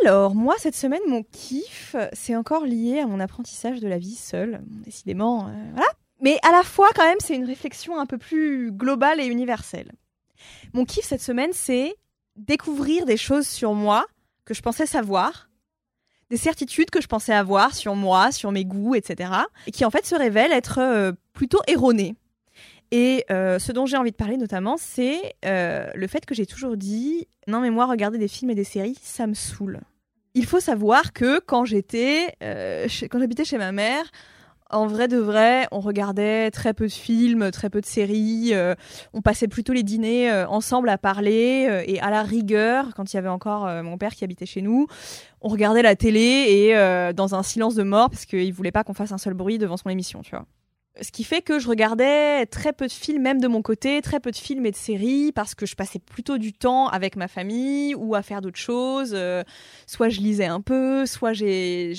Alors, moi, cette semaine, mon kiff, c'est encore lié à mon apprentissage de la vie seule. Décidément, euh, voilà. Mais à la fois, quand même, c'est une réflexion un peu plus globale et universelle. Mon kiff cette semaine, c'est découvrir des choses sur moi que je pensais savoir, des certitudes que je pensais avoir sur moi, sur mes goûts, etc. Et qui, en fait, se révèlent être euh, plutôt erronées. Et euh, ce dont j'ai envie de parler notamment, c'est euh, le fait que j'ai toujours dit non mais moi regarder des films et des séries, ça me saoule. Il faut savoir que quand j'étais, euh, quand j'habitais chez ma mère, en vrai de vrai, on regardait très peu de films, très peu de séries. on passait plutôt les dîners ensemble à parler et à la rigueur, quand il y avait encore mon père qui habitait chez nous, on regardait la télé et dans un silence de mort parce qu'il voulait pas qu'on fasse un seul bruit devant son émission, tu vois. Ce qui fait que je regardais très peu de films, même de mon côté, très peu de films et de séries, parce que je passais plutôt du temps avec ma famille ou à faire d'autres choses. Euh, soit je lisais un peu, soit j'ai,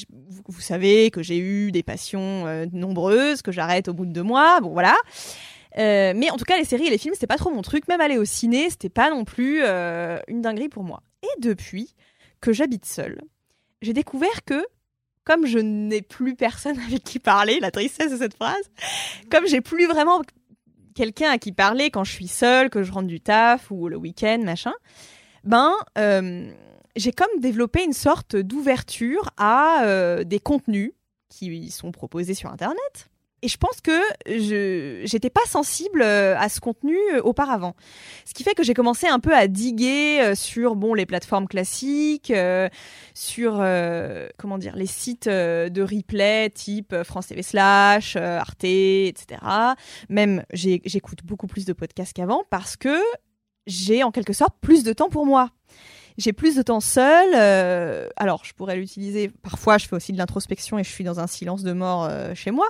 vous, savez que j'ai eu des passions euh, nombreuses, que j'arrête au bout de deux mois. Bon voilà. Euh, mais en tout cas, les séries et les films, c'était pas trop mon truc. Même aller au ciné, c'était pas non plus une dinguerie pour moi. Et depuis que j'habite seule, j'ai découvert que, comme je n'ai plus personne avec qui parler, la tristesse de cette phrase, comme j'ai plus vraiment quelqu'un à qui parler quand je suis seule, que je rentre du taf ou le week-end, machin, ben, euh, j'ai comme développé une sorte d'ouverture à euh, des contenus qui sont proposés sur Internet. Et je pense que je j'étais pas sensible euh, à ce contenu euh, auparavant. Ce qui fait que j'ai commencé un peu à diguer euh, sur bon les plateformes classiques, sur comment dire les sites de replay type France TV slash, Arte, etc. Même j'écoute beaucoup plus de podcasts qu'avant parce que j'ai en quelque sorte plus de temps pour moi. J'ai plus de temps seul. alors, je pourrais l'utiliser. Parfois, je fais aussi de l'introspection et je suis dans un silence de mort chez moi.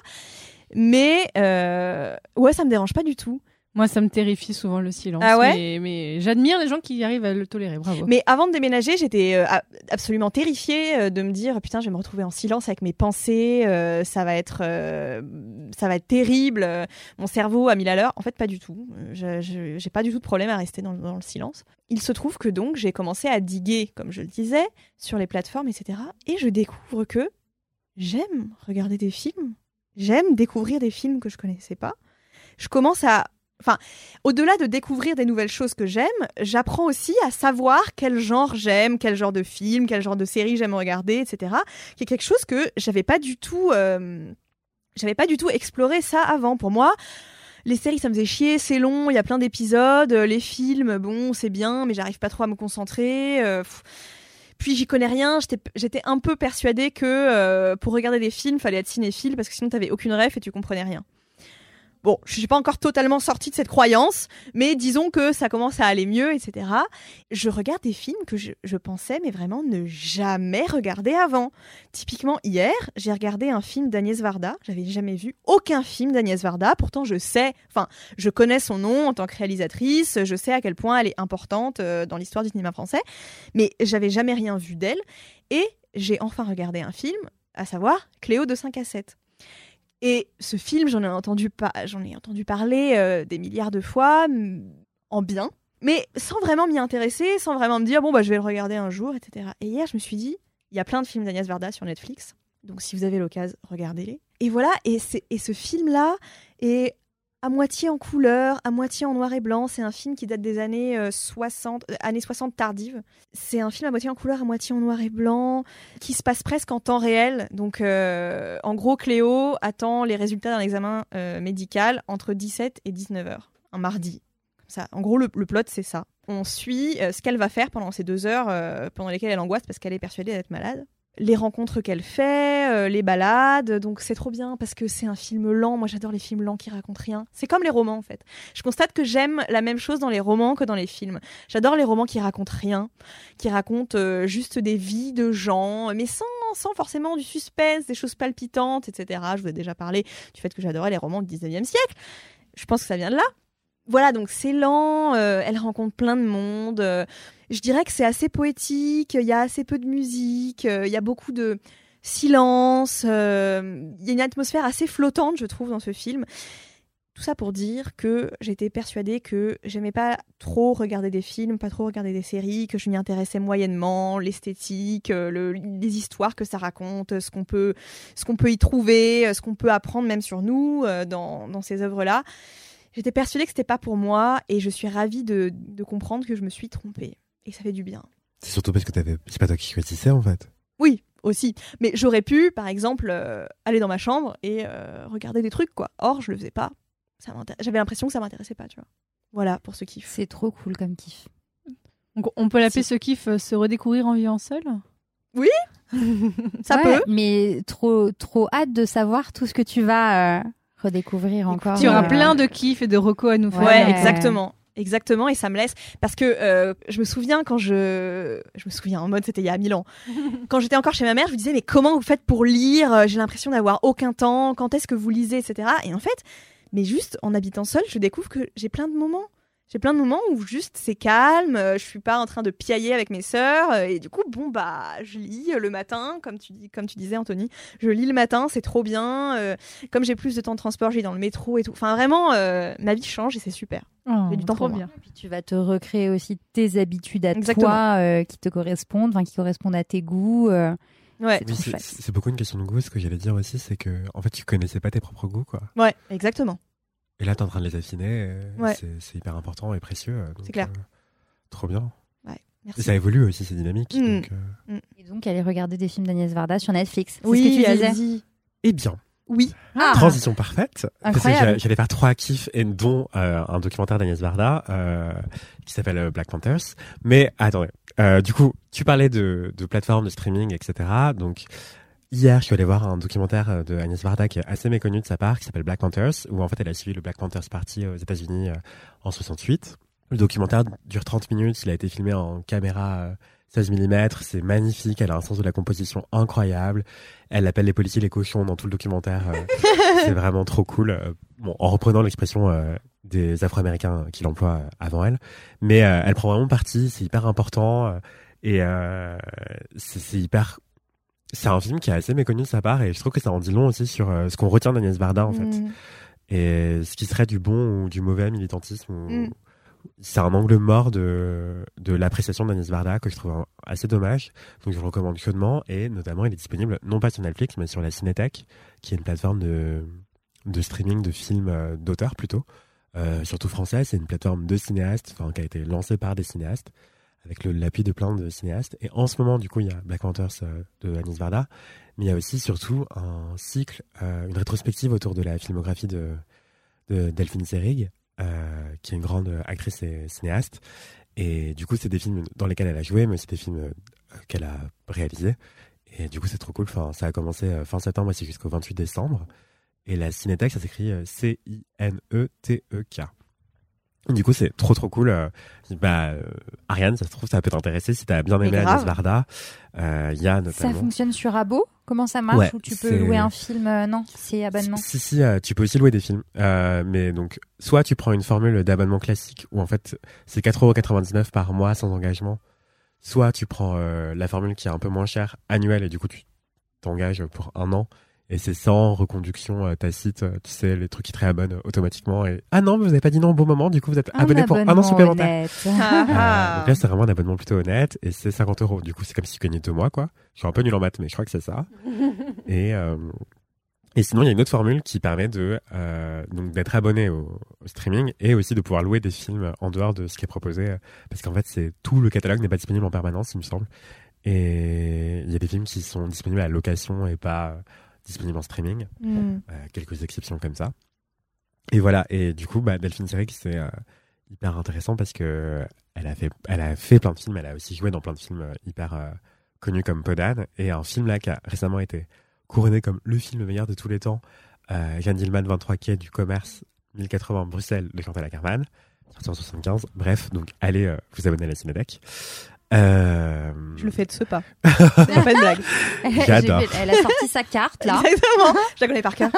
Mais euh, ouais, ça me dérange pas du tout. Moi, ça me terrifie souvent le silence. Ah ouais mais, mais j'admire les gens qui arrivent à le tolérer. Bravo. Mais avant de déménager, j'étais euh, absolument terrifiée euh, de me dire putain, je vais me retrouver en silence avec mes pensées, euh, ça va être ça va être terrible, mon cerveau a mis à l'heure. En fait, pas du tout. J'ai pas du tout de problème à rester dans, dans le silence. Il se trouve que donc j'ai commencé à diguer, comme je le disais, sur les plateformes, etc. Et je découvre que j'aime regarder des films, j'aime découvrir des films que je connaissais pas. Je commence à Enfin, au-delà de découvrir des nouvelles choses que j'aime, j'apprends aussi à savoir quel genre j'aime, quel genre de film, quel genre de série j'aime regarder, etc. Qui est quelque chose que j'avais pas du tout, euh, j'avais pas du tout exploré ça avant. Pour moi, les séries, ça me faisait chier, c'est long, il y a plein d'épisodes. euh, Les films, bon, c'est bien, mais j'arrive pas trop à me concentrer. euh. Puis j'y connais rien. J'étais- un peu persuadée que euh, pour regarder des films, fallait être cinéphile parce que sinon t'avais aucune ref et tu comprenais rien. Bon, je suis pas encore totalement sortie de cette croyance, mais disons que ça commence à aller mieux, etc. Je regarde des films que je, pensais, mais vraiment ne jamais regarder avant. Typiquement, hier, j'ai regardé un film d'Agnès Varda. J'avais jamais vu aucun film d'Agnès Varda. Pourtant, je sais, enfin, je connais son nom en tant que réalisatrice. Je sais à quel point elle est importante euh, dans l'histoire du cinéma français. Mais j'avais jamais rien vu d'elle. Et j'ai enfin regardé un film, à savoir Cléo de 5 à 7. Et ce film, j'en ai entendu, j'en ai entendu parler euh, des milliards de fois, en bien, mais sans vraiment m'y intéresser, sans vraiment me dire, bon, bah, je vais le regarder un jour, etc. Et hier, je me suis dit, il y a plein de films d'Agnès Varda sur Netflix, donc si vous avez l'occasion, regardez-les. Et voilà, et ce film-là est à moitié en couleur, à moitié en noir et blanc. C'est un film qui date des années euh, 60, euh, années 60 tardives. C'est un film à moitié en couleur, à moitié en noir et blanc, qui se passe presque en temps réel. Donc, euh, en gros, Cléo attend les résultats d'un examen euh, médical entre 17 et 19 heures, un mardi. Comme ça. En gros, le, le plot, c'est ça. On suit euh, ce qu'elle va faire pendant ces deux heures euh, pendant lesquelles elle angoisse parce qu'elle est persuadée d'être malade. Les rencontres qu'elle fait, euh, les balades, donc c'est trop bien parce que c'est un film lent. Moi, j'adore les films lents qui racontent rien. C'est comme les romans en fait. Je constate que j'aime la même chose dans les romans que dans les films. J'adore les romans qui racontent rien, qui racontent euh, juste des vies de gens, mais sans, sans forcément du suspense, des choses palpitantes, etc. Je vous ai déjà parlé du fait que j'adorais les romans du 19e siècle. Je pense que ça vient de là. Voilà, donc c'est lent, euh, elle rencontre plein de monde. Je dirais que c'est assez poétique, il y a assez peu de musique, euh, il y a beaucoup de silence, euh, il y a une atmosphère assez flottante, je trouve, dans ce film. Tout ça pour dire que j'étais persuadée que j'aimais pas trop regarder des films, pas trop regarder des séries, que je m'y intéressais moyennement, l'esthétique, euh, le- les histoires que ça raconte, ce qu'on peut, ce peut y trouver, ce qu'on peut apprendre même sur nous dans, ces œuvres-là. J'étais persuadée que c'était pas pour moi et je suis ravie de comprendre que je me suis trompée. Et ça fait du bien. C'est surtout parce que t'avais... c'est pas toi qui choisissais en fait. Oui, aussi. Mais j'aurais pu, par exemple, euh, aller dans ma chambre et euh, regarder des trucs, quoi. Or, je le faisais pas. Ça J'avais l'impression que ça m'intéressait pas, tu vois. Voilà pour ce kiff. C'est trop cool comme kiff. Donc, on peut l'appeler ce kiff euh, se redécouvrir en vivant seul? Ça Ouais, peut. Mais trop, trop hâte de savoir tout ce que tu vas euh, redécouvrir encore. Tu auras euh, plein de kiffs et de recos à nous faire. Ouais. exactement. Exactement, et ça me laisse parce que euh, je me souviens quand je, je me souviens en mode c'était il y a mille ans. quand j'étais encore chez ma mère, je me disais mais comment vous faites pour lire? J'ai l'impression d'avoir aucun temps. Quand est-ce que vous lisez, etc. Et en fait, mais juste en habitant seule, je découvre que j'ai plein de moments. J'ai plein de moments où juste c'est calme, euh, je suis pas en train de piailler avec mes sœurs euh, et du coup bon bah je lis euh, le matin comme tu dis comme tu disais Anthony, je lis le matin, c'est trop bien. euh, comme j'ai plus de temps de transport, je lis dans le métro et tout. Enfin vraiment euh, ma vie change et c'est super. J'ai du temps trop pour moi. bien. Puis tu vas te recréer aussi tes habitudes à Exactement. toi euh, qui te correspondent, enfin qui correspondent à tes goûts. euh. Ouais. C'est beaucoup une question de goût. Ce que j'allais dire aussi, c'est que en fait, tu connaissais pas tes propres goûts, quoi. Ouais, exactement. Et là, t'es en train de les affiner. euh, Ouais. c'est- C'est hyper important et précieux. euh, donc, C'est clair. euh, trop bien. Merci. Et ça évolue aussi, c'est dynamique. Mm. donc, euh, Et donc aller regarder des films d'Agnès Varda sur Netflix. C'est Oui, ce que tu disais. allez-y. Eh bien, Oui. Ah, transition parfaite. Parce que Incroyable. j'a- j'allais faire trois kiffs, et dont euh, un documentaire d'Agnès Varda euh, qui s'appelle Black Panthers. Mais attendez, euh, du coup, tu parlais de, de plateformes de streaming, etc. Donc, hier, je suis allé voir un documentaire euh, de Agnès Varda qui est assez méconnu de sa part, qui s'appelle Black Panthers, où en fait, elle a suivi le Black Panthers Party aux États-Unis euh, en 68. Le documentaire dure 30 minutes, il a été filmé en caméra euh, 16 mm, c'est magnifique, elle a un sens de la composition incroyable. Elle appelle les policiers les cochons dans tout le documentaire. euh, c'est vraiment trop cool. euh, Bon, en reprenant l'expression euh, des Afro-Américains qui l'emploient euh, avant elle, mais euh, elle prend vraiment parti. C'est hyper important euh, et euh, c'est hyper. C'est un film qui est assez méconnu de sa part et je trouve que ça en dit long aussi sur euh, ce qu'on retient d'Agnès Varda en fait Mm. et ce qui serait du bon ou du mauvais militantisme. Mm. C'est un angle mort de, de l'appréciation d'Agnès Varda que je trouve assez dommage. Donc je le recommande chaudement et notamment il est disponible non pas sur Netflix mais sur la Cinétech qui est une plateforme de, de streaming de films euh, d'auteurs plutôt. Euh, surtout français, c'est une plateforme de cinéastes, enfin qui a été lancée par des cinéastes avec l'appui de plein de cinéastes. Et en ce moment, du coup, il y a Black Panthers euh, de Agnès Varda, mais il y a aussi surtout un cycle, euh, une rétrospective autour de la filmographie de, de Delphine Seyrig, euh, qui est une grande actrice et cinéaste. Et du coup, c'est des films dans lesquels elle a joué, mais c'est des films qu'elle a réalisés. Et du coup, c'est trop cool. Enfin, ça a commencé fin septembre et c'est jusqu'au 28 décembre. Et la Cinétech, ça s'écrit C-I-N-E-T-E-K. Du coup, c'est trop trop cool. Euh, bah, euh, Ariane, ça se trouve, ça peut t'intéresser si t'as bien aimé. Agnès Varda. Euh, Il y a Ça notamment. fonctionne sur Abo? Comment ça marche? Ouais, Ou tu peux louer un film euh, Non, c'est abonnement? Si, si, euh, tu peux aussi louer des films. Euh, mais donc, soit tu prends une formule d'abonnement classique où en fait c'est 4,99€ par mois sans engagement. Soit tu prends euh, la formule qui est un peu moins chère, annuelle, et du coup tu t'engages pour un an. Et c'est sans reconduction euh, tacite, euh, tu sais, les trucs qui te réabonnent automatiquement. Et ah non, mais vous avez pas dit non au bon moment, du coup vous êtes Un abonné pour un an supplémentaire. honnête. Ah, Euh, ah. donc là, c'est vraiment un abonnement plutôt honnête et c'est 50 euros. Du coup, c'est comme si tu gagnais deux mois, quoi. Je suis un peu nul en maths, mais je crois que c'est ça. et, euh, et sinon, il y a une autre formule qui permet de euh, donc d'être abonné au, au streaming et aussi de pouvoir louer des films en dehors de ce qui est proposé. euh, Parce qu'en fait, c'est tout le catalogue n'est pas disponible en permanence, il me semble. Et il y a des films qui sont disponibles à location et pas disponibles en streaming. Mm. Euh, quelques exceptions comme ça. Et voilà, et du coup, bah, Delphine Seyrig, c'est euh, hyper intéressant parce que elle a, fait, elle a fait plein de films, elle a aussi joué dans plein de films euh, hyper connus comme Podane, et un film là qui a récemment été couronné comme le film meilleur de tous les temps, euh, Jeanne Dillman, 23 quai du commerce, 1080 Bruxelles de Chantal Ackerman, sorti en 75. Bref, donc allez euh, vous abonner à la Cinédec. Euh, Je le fais de ce pas. C'est pas une blague. J'adore. Elle a sorti sa carte là. Exactement. Je la connais par cœur.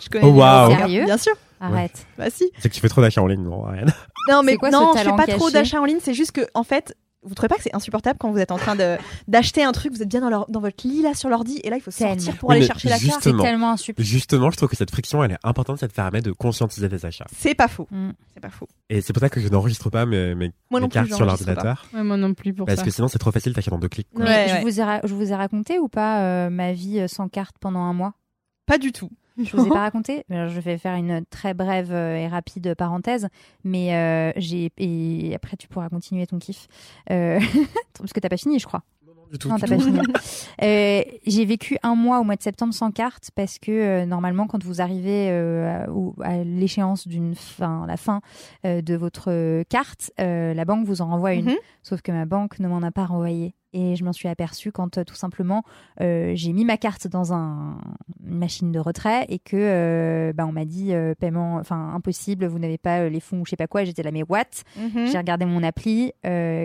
Je connais Oh, cœur. Sérieux Bien sûr. Arrête. Bah si. C'est que tu fais trop d'achats en ligne, non, Ariane Non, mais quoi ce non, je fais pas trop d'achats en ligne. C'est juste que, en fait, vous trouvez pas que c'est insupportable quand vous êtes en train de d'acheter un truc, vous êtes bien dans, leur- dans votre lit là sur l'ordi, et là il faut sortir Tellement. pour Oui, aller chercher la carte. C'est tellement insupportable. Justement, je trouve que cette friction, elle est importante, ça te permet de conscientiser tes achats. C'est pas faux. Mm. C'est pas faux. Et c'est pour ça que je n'enregistre pas mes, mes, Moi mes non plus, cartes sur l'ordinateur. Ouais, moi non plus pour Parce ça. que sinon, c'est trop facile, t'achètes en deux clics. quoi. Ouais, Mais je, vous ai je vous ai raconté ou pas euh, ma vie euh, sans carte pendant un mois? Pas du tout. Je vous ai pas raconté. Alors, je vais faire une très brève euh, et rapide parenthèse, mais euh, j'ai et après tu pourras continuer ton kiff Euh, parce que t'as pas fini, je crois. Du tout, Non, du t'as tout. pas fini. Euh, j'ai vécu un mois au mois de septembre sans carte parce que euh, normalement, quand vous arrivez euh, à, l'échéance d'une fin, la fin euh, de votre euh, carte, euh, la banque vous en renvoie une. Mhm. Sauf que ma banque ne m'en a pas renvoyé. Et je m'en suis aperçue quand euh, tout simplement euh, j'ai mis ma carte dans un, une machine de retrait et que euh, bah, on m'a dit euh, paiement, enfin impossible, vous n'avez pas les fonds ou je sais pas quoi. J'étais là mais what? J'ai regardé mon appli,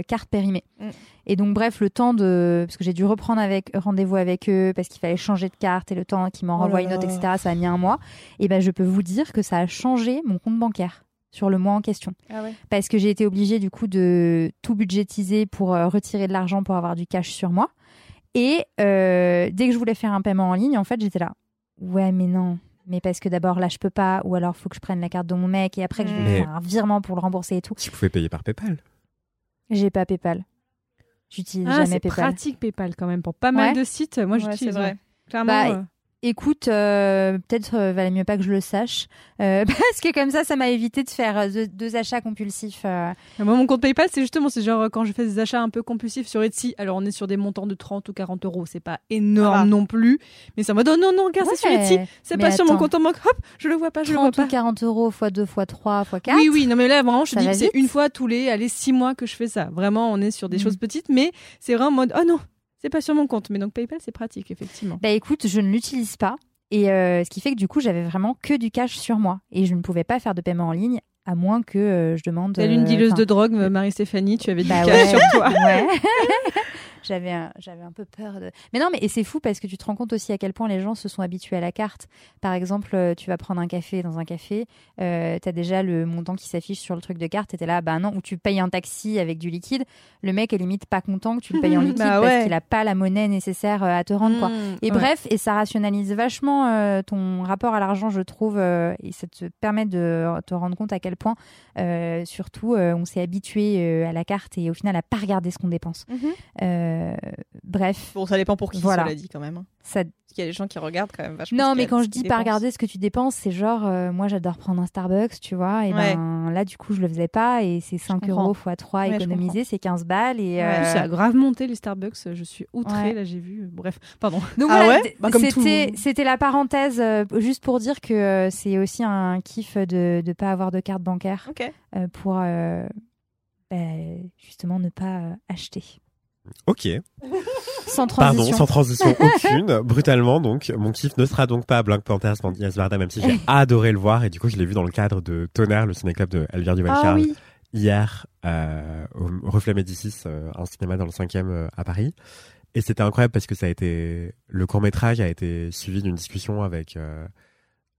carte périmée. Mm. Et donc bref, le temps de parce que j'ai dû reprendre avec rendez-vous avec eux parce qu'il fallait changer de carte et le temps qu'ils m'en Oh renvoient une autre, etc. Ça a mis un mois. Et ben je peux vous dire que ça a changé mon compte bancaire sur le mois en question Ah ouais. parce que j'ai été obligée du coup de tout budgétiser pour euh, retirer de l'argent pour avoir du cash sur moi. Et euh, dès que je voulais faire un paiement en ligne, en fait, j'étais là. Ouais, mais non. Mais parce que d'abord là, je peux pas, ou alors faut que je prenne la carte de mon mec et après que je vais Mais- faire un virement pour le rembourser et tout. Tu pouvais payer par PayPal. J'ai pas PayPal. J'utilise Ah, jamais c'est PayPal. pratique PayPal quand même pour pas mal Ouais. de sites. Moi, j'utilise. c'est ouais. Clairement. Bah, euh, Écoute, euh, peut-être euh, valait mieux pas que je le sache, euh, parce que comme ça, ça m'a évité de faire euh, deux, deux achats compulsifs. Moi, mon compte PayPal, c'est justement, c'est genre quand je fais des achats un peu compulsifs sur Etsy. Alors, on est sur des montants de 30 ou 40 euros. C'est pas énorme va. non plus. Mais ça me donne, non, non, regarde, c'est sur Etsy. C'est pas sur mon compte en banque. Hop, je le vois pas, je le vois 30 ou pas. 40 euros x 2 x 3 x 4. Oui, oui, non, mais là, vraiment, je Ça dis que c'est une fois tous les, allez, six mois que je fais ça. Vraiment, on est sur des Mhm. choses petites, mais c'est vraiment en mode, oh non, c'est pas sur mon compte. Mais donc, PayPal, c'est pratique, effectivement. Bah écoute, je ne l'utilise pas. Et euh, ce qui fait que du coup, j'avais vraiment que du cash sur moi. Et je ne pouvais pas faire de paiement en ligne à moins que euh, je demande. Telle une euh, dealeuse de drogue, Marie-Stéphanie, tu avais du Bah cash ouais, sur toi. ouais. j'avais un, j'avais un peu peur de. Mais non, mais et c'est fou parce que tu te rends compte aussi à quel point les gens se sont habitués à la carte. Par exemple, euh, tu vas prendre un café dans un café, euh, t'as déjà le montant qui s'affiche sur le truc de carte, et t'es là, bah non, ou tu payes un taxi avec du liquide. Le mec est limite pas content que tu le payes en liquide Bah parce ouais. qu'il a pas la monnaie nécessaire euh, à te rendre quoi. Mmh, Et ouais. bref, et ça rationalise vachement euh, ton rapport à l'argent, je trouve, euh, et ça te permet de te rendre compte à quel point, surtout, on s'est habitué à la carte et au final à pas regarder ce qu'on dépense. Mhm. Euh, bref, Bon, ça dépend pour qui, Voilà. cela dit quand même. hein. ça. Parce qu'il y a des gens qui regardent quand même vachement. Non, mais quand je dis pas regarder ce que tu dépenses, c'est genre, euh, moi j'adore prendre un Starbucks, tu vois, et Ouais. ben là du coup je le faisais pas et c'est 5 comprends. euros x 3 Ouais, économisé, c'est 15 balles et. Euh, ça a grave monté les Starbucks. Je suis outrée, Ouais. là, j'ai vu. Bref, pardon. Donc Ah voilà, ouais d- Bah, tout c'était la parenthèse euh, juste pour dire que euh, c'est aussi un kiff de ne pas avoir de carte bancaire euh, pour euh, bah, justement ne pas euh, acheter. Ok. Sans Pardon, transition. sans transition aucune. Brutalement, donc, mon kiff ne sera donc pas Black Panthers Yes Varda, même si j'ai adoré le voir. Et du coup, je l'ai vu dans le cadre de Tonnerre, le ciné-club de Elvire duval Ah oui. hier euh, au Reflet Médicis, euh, un cinéma dans le 5e euh, à Paris. Et c'était incroyable parce que ça a été le court métrage a été suivi d'une discussion avec euh,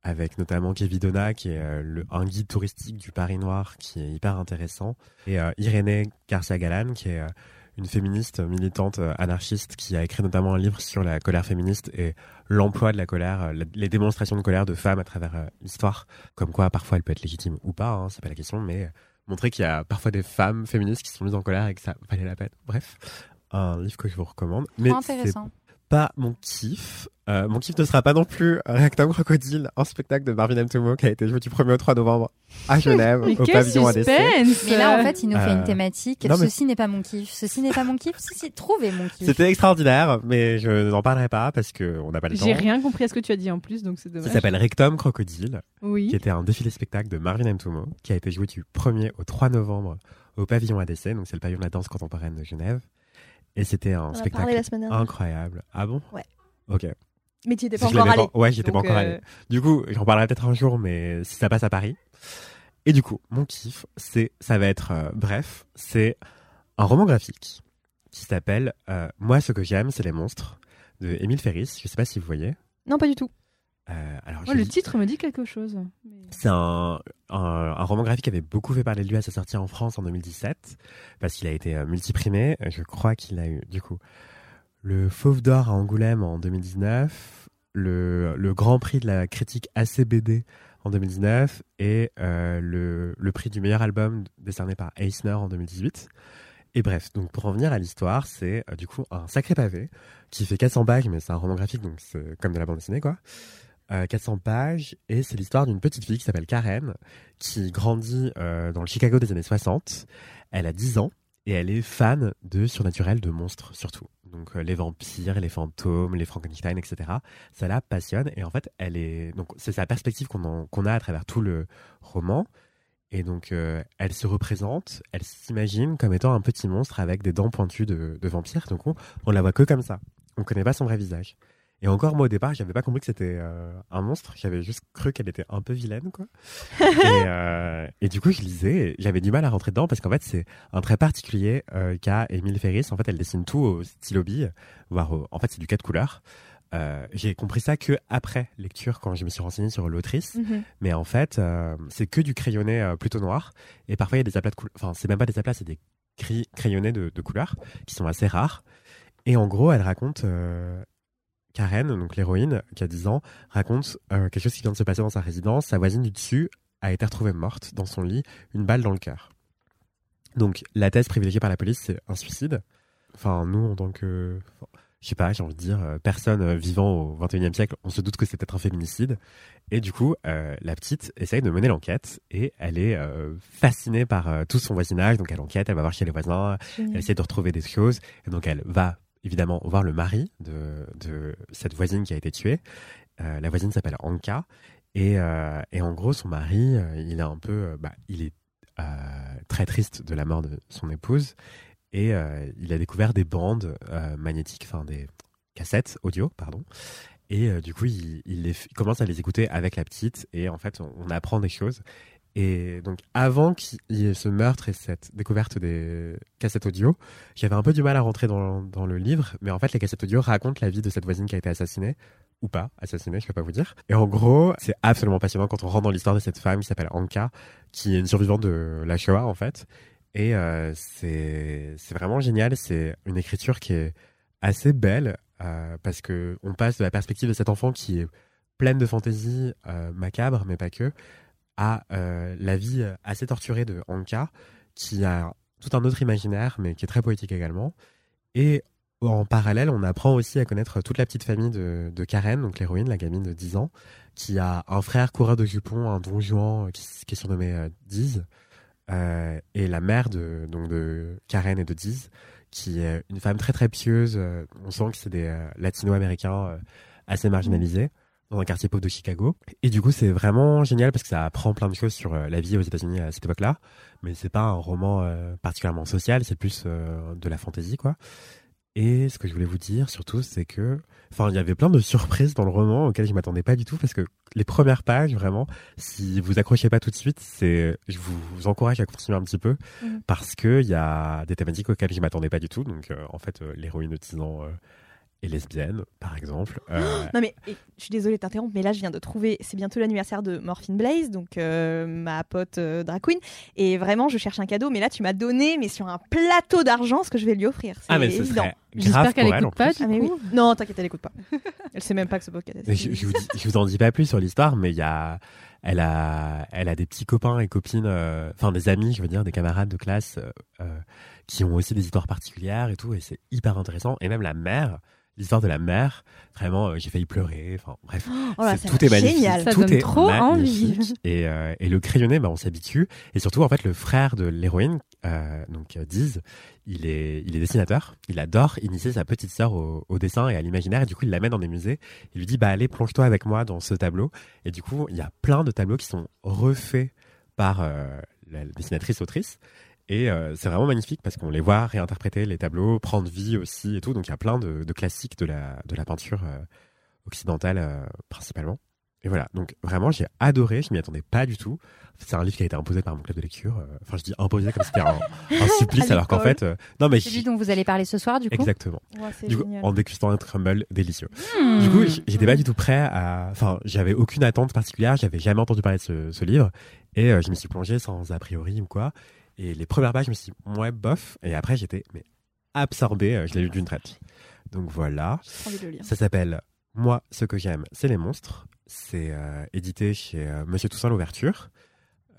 avec notamment Kevin Donna qui est euh, le, un guide touristique du Paris Noir qui est hyper intéressant et euh, Irénée Garcia Galan qui est euh, une féministe militante euh, anarchiste qui a écrit notamment un livre sur la colère féministe et l'emploi de la colère, euh, les démonstrations de colère de femmes à travers euh, l'histoire, comme quoi parfois elle peut être légitime ou pas, hein, c'est pas la question, mais montrer qu'il y a parfois des femmes féministes qui sont mises en colère et que ça valait la peine. Bref, un livre que je vous recommande. Mais intéressant. Pas mon kiff. Euh, mon kiff ne sera pas non plus Rectum Crocodile, un spectacle de Marvin M. Tomo qui a été joué du 1er au 3 novembre à Genève, Mais au pavillon ADC. suspense Mais là, en fait, il nous fait Euh, une thématique. non, mais- Ceci n'est pas mon kiff. Ceci n'est pas mon kiff. Ceci, trouvez mon kiff. C'était extraordinaire, mais je n'en parlerai pas parce que on n'a pas le temps. J'ai rien compris à ce que tu as dit en plus, donc c'est Ça dommage. s'appelle Rectum Crocodile, Oui. qui était un défilé spectacle de Marvin M. Tomo, qui a été joué du 1er au 3 novembre au pavillon ADC, donc c'est le pavillon de la danse contemporaine de Genève. Et c'était un On spectacle incroyable. Ah bon? Ouais. Ok. Mais tu étais pas encore allé. pas- Ouais, j'y étais pas encore euh, allé. Du coup, j'en parlerai peut-être un jour, mais si ça passe à Paris. Et du coup, mon kiff, c'est, ça va être, euh, bref, c'est un roman graphique qui s'appelle euh, Moi, ce que j'aime, c'est les monstres de Émile Ferris. Je sais pas si vous voyez. Non, pas du tout. Euh, alors, le titre me dit quelque chose. C'est un, un, un roman graphique qui avait beaucoup fait parler de lui à sa sortie en France en 2017, parce qu'il a été euh, multiprimé. Je crois qu'il a eu, du coup, le Fauve d'Or à Angoulême en 2019, le, le Grand Prix de la critique ACBD en 2019 et euh, le, le prix du meilleur album décerné par Eisner en 2018. Et bref, donc pour en venir à l'histoire, c'est euh, du coup un sacré pavé qui fait 400 pages, mais c'est un roman graphique, donc c'est comme de la bande dessinée, quoi. Euh, 400 pages, et c'est l'histoire d'une petite fille qui s'appelle Karen, qui grandit euh, dans le Chicago des années 60. Elle a 10 ans, et elle est fan de surnaturel, de monstres surtout. Donc euh, les vampires, les fantômes, les Frankenstein, etc. Ça la passionne, et en fait, elle est... Donc c'est sa perspective qu'on a à travers tout le roman. Et donc, euh, elle se représente, elle s'imagine comme étant un petit monstre avec des dents pointues de, vampire. Donc, on, on la voit que comme ça. On connaît pas son vrai visage. Et encore, moi, au départ, j'avais pas compris que c'était euh, un monstre. J'avais juste cru qu'elle était un peu vilaine, quoi. et, euh, et du coup, je lisais, j'avais du mal à rentrer dedans parce qu'en fait, c'est un trait particulier euh, qu'a Émile Ferris. En fait, elle dessine tout au stylo bille, voire au- en fait, c'est du 4 couleurs. Euh, j'ai compris ça que après lecture, quand je me suis renseigné sur l'autrice. Mhm. Mais en fait, c'est que du crayonné plutôt noir. Et parfois, il y a des aplats de couleurs. Enfin, c'est même pas des aplats, c'est des crayonnés de, de couleurs qui sont assez rares. Et en gros, elle raconte. Karen, donc l'héroïne, qui a 10 ans, raconte euh, quelque chose qui vient de se passer dans sa résidence. Sa voisine du dessus a été retrouvée morte dans son lit, une balle dans le cœur. Donc, la thèse privilégiée par la police, c'est un suicide. Enfin, nous, en tant que. enfin, je sais pas, j'ai envie de dire, euh, personne euh, vivant au 21e siècle, on se doute que c'est peut-être un féminicide. Et du coup, euh, la petite essaye de mener l'enquête et elle est fascinée par tout son voisinage. Donc, elle enquête, elle va voir chez les voisins, elle essaie de retrouver des choses. Et donc, elle va évidemment voir le mari de, de cette voisine qui a été tuée. Euh, la voisine s'appelle Anka. Et, euh, et en gros, son mari, euh, il est un peu, bah, il est très triste de la mort de son épouse. Et il a découvert des bandes magnétiques, enfin des cassettes audio, pardon. Et du coup, il, il commence à les écouter avec la petite. Et en fait, on apprend des choses. Et donc, avant qu'il y ait ce meurtre et cette découverte des cassettes audio, j'avais un peu du mal à rentrer dans, le livre. Mais en fait, les cassettes audio racontent la vie de cette voisine qui a été assassinée. Ou pas, assassinée, je peux pas vous dire. Et en gros, c'est absolument passionnant quand on rentre dans l'histoire de cette femme qui s'appelle Anka, qui est une survivante de la Shoah, en fait. Et euh, c'est c'est vraiment génial. C'est une écriture qui est assez belle euh, parce que on passe de la perspective de cet enfant qui est pleine de fantaisie euh, macabre, mais pas que, à euh, la vie assez torturée de Anka, qui a tout un autre imaginaire, mais qui est très poétique également. Et en parallèle, on apprend aussi à connaître toute la petite famille de, Karen, donc l'héroïne, la gamine de 10 ans, qui a un frère coureur de jupons, un don Juan qui, qui est surnommé euh, Diz, euh, et la mère de, de Karen et de Diz, qui est une femme très très pieuse. on sent que c'est des latino-américains assez marginalisés dans un quartier pauvre de Chicago. Et du coup, c'est vraiment génial parce que ça apprend plein de choses sur euh, la vie aux États-Unis à cette époque-là. Mais c'est pas un roman euh, particulièrement social, c'est plus euh, de la fantaisie, quoi. Et ce que je voulais vous dire surtout, c'est que, enfin, il y avait plein de surprises dans le roman auxquelles je m'attendais pas du tout parce que les premières pages, vraiment, si vous accrochez pas tout de suite, c'est, je vous encourage à continuer un petit peu Mhm. parce que il y a des thématiques auxquelles je m'attendais pas du tout. Donc, euh, en fait, euh, l'héroïne de 10 ans euh, est lesbienne, par exemple. Euh, Non mais et, je suis désolée de t'interrompre, mais là je viens de trouver, c'est bientôt l'anniversaire de Morphine Blaze, donc euh, ma pote euh, drag queen, et vraiment je cherche un cadeau, mais là tu m'as donné, mais sur un plateau d'argent, ce que je vais lui offrir. C'est ah, mais ce évident. serait J'espère qu'elle pour elle, écoute en pas, Ah mais oui. Non, t'inquiète, elle écoute pas. Elle sait même pas que ce podcast. Je, je vous dis- je vous en dis pas plus sur l'histoire, mais il y a, elle a, elle a des petits copains et copines, euh, enfin des amis, je veux dire, des camarades de classe, euh, qui ont aussi des histoires particulières et tout, et c'est hyper intéressant. Et même la mère, l'histoire de la mère, vraiment, euh, j'ai failli pleurer. Enfin bref, Oh là, ça tout est magnifique, génial. Ça tout donne est trop magnifique. envie. Et, euh, et le crayonné, bah, on s'habitue. Et surtout, en fait, le frère de l'héroïne, euh, donc euh, Diz, il est, il est dessinateur. Il adore initier sa petite sœur au, au dessin et à l'imaginaire. Et du coup, il l'amène dans des musées. Il lui dit, bah allez, plonge-toi avec moi dans ce tableau. Et du coup, il y a plein de tableaux qui sont refaits par euh, la dessinatrice autrice. Et euh, c'est vraiment magnifique parce qu'on les voit réinterpréter les tableaux, prendre vie aussi et tout. Donc il y a plein de, de classiques de la, de la peinture euh, occidentale euh, principalement. Et voilà, donc vraiment j'ai adoré, je m'y attendais pas du tout. C'est un livre qui a été imposé par mon club de lecture. euh, Enfin je dis imposé comme si c'était un, un supplice alors qu'en fait... euh, non mais Celui dont vous allez parler ce soir, du coup. Exactement. Du coup, en dégustant un crumble délicieux. Hmm. Du coup, j'étais pas du tout prêt à. Enfin, j'avais aucune attente particulière. J'avais jamais entendu parler de ce, ce livre, et euh, je m'y suis plongé sans a priori ou quoi. Et les premières pages, je me suis dit, ouais, bof. Et après, j'étais mais absorbé. euh, Je l'ai lu d'une traite. Donc voilà. Ça s'appelle Moi, ce que j'aime, c'est les monstres. C'est euh, édité chez euh, Monsieur Toussaint l'ouverture.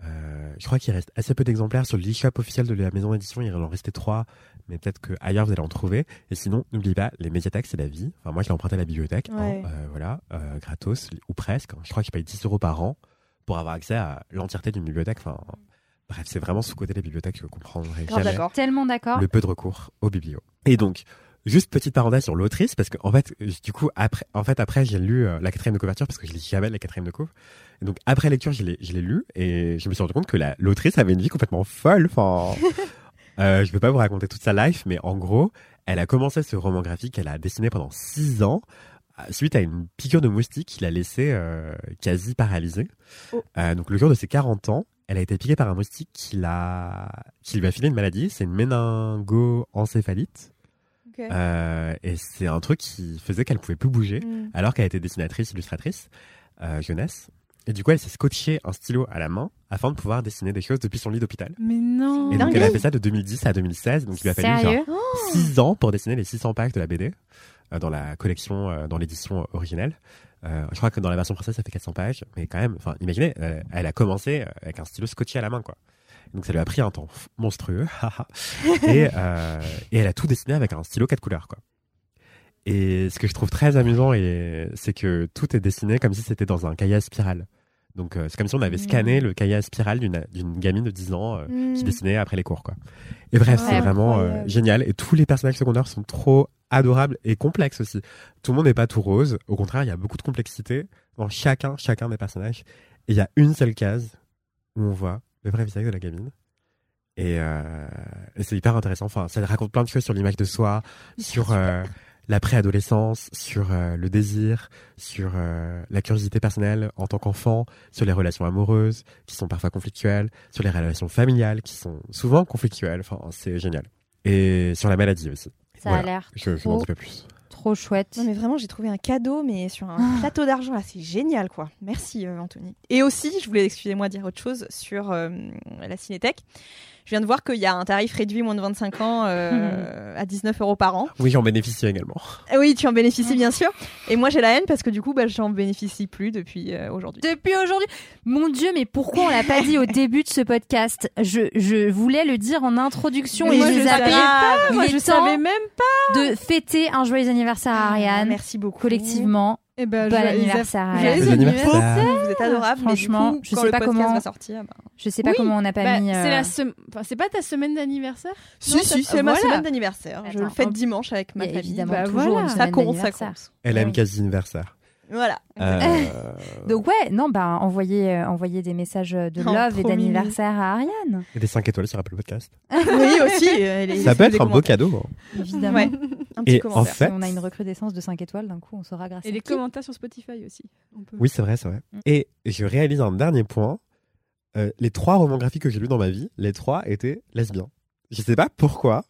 Euh, je crois qu'il reste assez peu d'exemplaires sur l'e-shop officiel de la maison d'édition. Il en restait trois, mais peut-être que ailleurs vous allez en trouver. Et sinon, n'oubliez pas, les médiathèques, c'est la vie. Enfin, moi, je l'ai emprunté à la bibliothèque, hein, euh, voilà, euh, gratos ou presque. Je crois que je paye 10 euros par an pour avoir accès à l'entièreté d'une bibliothèque. Enfin, bref, c'est vraiment sous côté des bibliothèques que vous comprendrez jamais. Tellement d'accord. le peu de recours aux biblios. Et donc, Juste petite parenthèse sur l'autrice parce que en fait du coup après en fait après j'ai lu euh, la quatrième de couverture parce que je lis jamais la quatrième de couve et donc après lecture je l'ai je l'ai lu et je me suis rendu compte que la l'autrice avait une vie complètement folle enfin euh, je vais pas vous raconter toute sa life mais en gros elle a commencé ce roman graphique elle a dessiné pendant six ans euh, suite à une piqûre de moustique qui l'a laissée euh, quasi paralysée Oh. Euh, donc le jour de ses 40 ans elle a été piquée par un moustique qui lui a filé une maladie c'est une méningo-encéphalite euh, et c'est un truc qui faisait qu'elle pouvait plus bouger, Mm. alors qu'elle était dessinatrice, illustratrice, euh, jeunesse. Et du coup, elle s'est scotché un stylo à la main afin de pouvoir dessiner des choses depuis son lit d'hôpital. Mais non. Et donc, elle a fait ça de 2010 à 2016. Donc, il lui a fallu Sérieux? genre 6 ans pour dessiner les 600 pages de la BD dans la collection, euh, dans l'édition originelle. Euh, je crois que dans la version française, ça fait 400 pages. Mais quand même, enfin, imaginez, euh, elle a commencé euh, avec un stylo scotché à la main, quoi. Donc, ça lui a pris un temps monstrueux. et, euh, et elle a tout dessiné avec un stylo quatre couleurs, quoi. Et ce que je trouve très amusant, c'est que tout est dessiné comme si c'était dans un cahier à spirale. Donc, euh, c'est comme si on avait scanné le cahier à spirale d'une gamine de 10 ans euh, qui Mm. dessinait après les cours, quoi. Et bref, Ouais, c'est vraiment euh, génial. Et tous les personnages secondaires sont trop adorables et complexes aussi. Tout le monde n'est pas tout rose. Au contraire, il y a beaucoup de complexité dans chacun, chacun des personnages. Et il y a une seule case où on voit le vrai visage de la gamine. Et, euh, et c'est hyper intéressant. Enfin, ça raconte plein de choses sur l'image de soi, sur euh, la préadolescence, sur euh, le désir, sur euh, la curiosité personnelle en tant qu'enfant, sur les relations amoureuses qui sont parfois conflictuelles, sur les relations familiales qui sont souvent conflictuelles. Enfin, c'est génial. Et sur la maladie aussi. Ça Voilà. a l'air Je, je n'en trop, dis pas plus. trop chouette. Non mais vraiment j'ai trouvé un cadeau mais sur un Ah. plateau d'argent là c'est génial quoi. Merci euh, Anthony. Et aussi je voulais excusez-moi dire autre chose sur euh, la Cinétech. Je viens de voir qu'il y a un tarif réduit moins de 25 ans euh, à 19 euros par an. Oui, j'en bénéficie également. Ah Oui tu en bénéficies bien sûr. Et moi j'ai la haine parce que du coup bah, j'en bénéficie plus depuis euh, aujourd'hui. Depuis aujourd'hui. Mon Dieu, mais pourquoi on l'a pas dit au début de ce podcast? Je, je voulais le dire en introduction Mais et moi, je savais pas, Moi, je savais même pas. de fêter un joyeux anniversaire à Ah, Ariane. merci beaucoup. Collectivement. Eh ben, Bon anniversaire, Joyeux anniversaire. anniversaire. Vous êtes du Franchement, coup, je sais pas comment- va sortir. bah, Je sais pas Oui, comment on n'a pas Bah, mis. C'est euh, la sem- enfin, c'est pas ta semaine d'anniversaire? Si Non, si c'est ma voilà. semaine d'anniversaire. Je le fête dimanche avec ma famille. évidemment Bah toujours voilà. une Ça compte ça compte. Elle aime oui. quasi anniversaire. Voilà. Euh, Donc ouais, non, bah envoyer, euh, envoyer des messages de Oh, love et d'anniversaire à Ariane, et des 5 étoiles sur Apple Podcast. oui aussi. euh, les- Ça peut être un beau cadeau. hein. évidemment. Ouais. Un petit Et en commentaire. fait, Si on a une recrudescence de 5 étoiles, d'un coup, on saura grâce Et à les qui commentaires sur Spotify aussi. On peut- Oui, c'est vrai, c'est vrai. Mm. Et je réalise un dernier point. Euh, les trois romans graphiques que j'ai lus dans ma vie, les trois étaient lesbiens. Je sais pas pourquoi.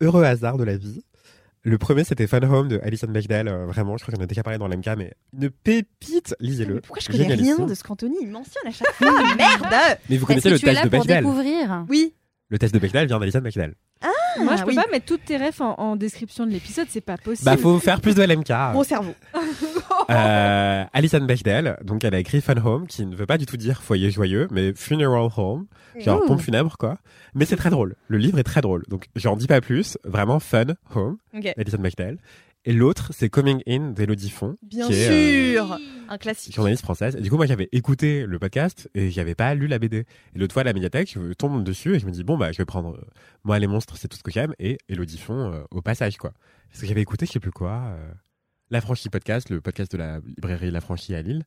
Heureux hasard de la vie. Le premier, c'était Fun Home de Alison Bechdel. Euh, vraiment, je crois qu'on a déjà parlé dans l'MK, mais une pépite. Lisez-le. Pourquoi je connais rien de ce qu'Anthony il mentionne à chaque fois? Merde Mais vous connaissez le test là de pour Bechdel. découvrir Oui. Le test de Bechdel vient d'Alison Bechdel. Moi, je Ah, peux oui. pas mettre toutes tes refs en, en description de l'épisode, c'est pas possible. Bah, faut faire plus de LMK. Gros cerveau. Euh, Alison Bechdel, donc elle a écrit Fun Home, qui ne veut pas du tout dire foyer joyeux, mais funeral home, genre Ouh. pompe funèbre quoi. Mais c'est très drôle. Le livre est très drôle, donc j'en dis pas plus. Vraiment Fun Home. Alison Bechdel. Et l'autre, c'est Coming In d'Elodie Font, Bien qui est euh, sûr. Un classique. journaliste française. Et du coup, moi, j'avais écouté le podcast et j'avais pas lu la BD. Et l'autre fois, à la médiathèque, je tombe dessus et je me dis bon bah, je vais prendre euh, moi les monstres, c'est tout ce que j'aime, et Elodie Font euh, au passage quoi. Parce que j'avais écouté, je sais plus quoi, euh, La Franchie podcast, le podcast de la librairie La Franchie à Lille,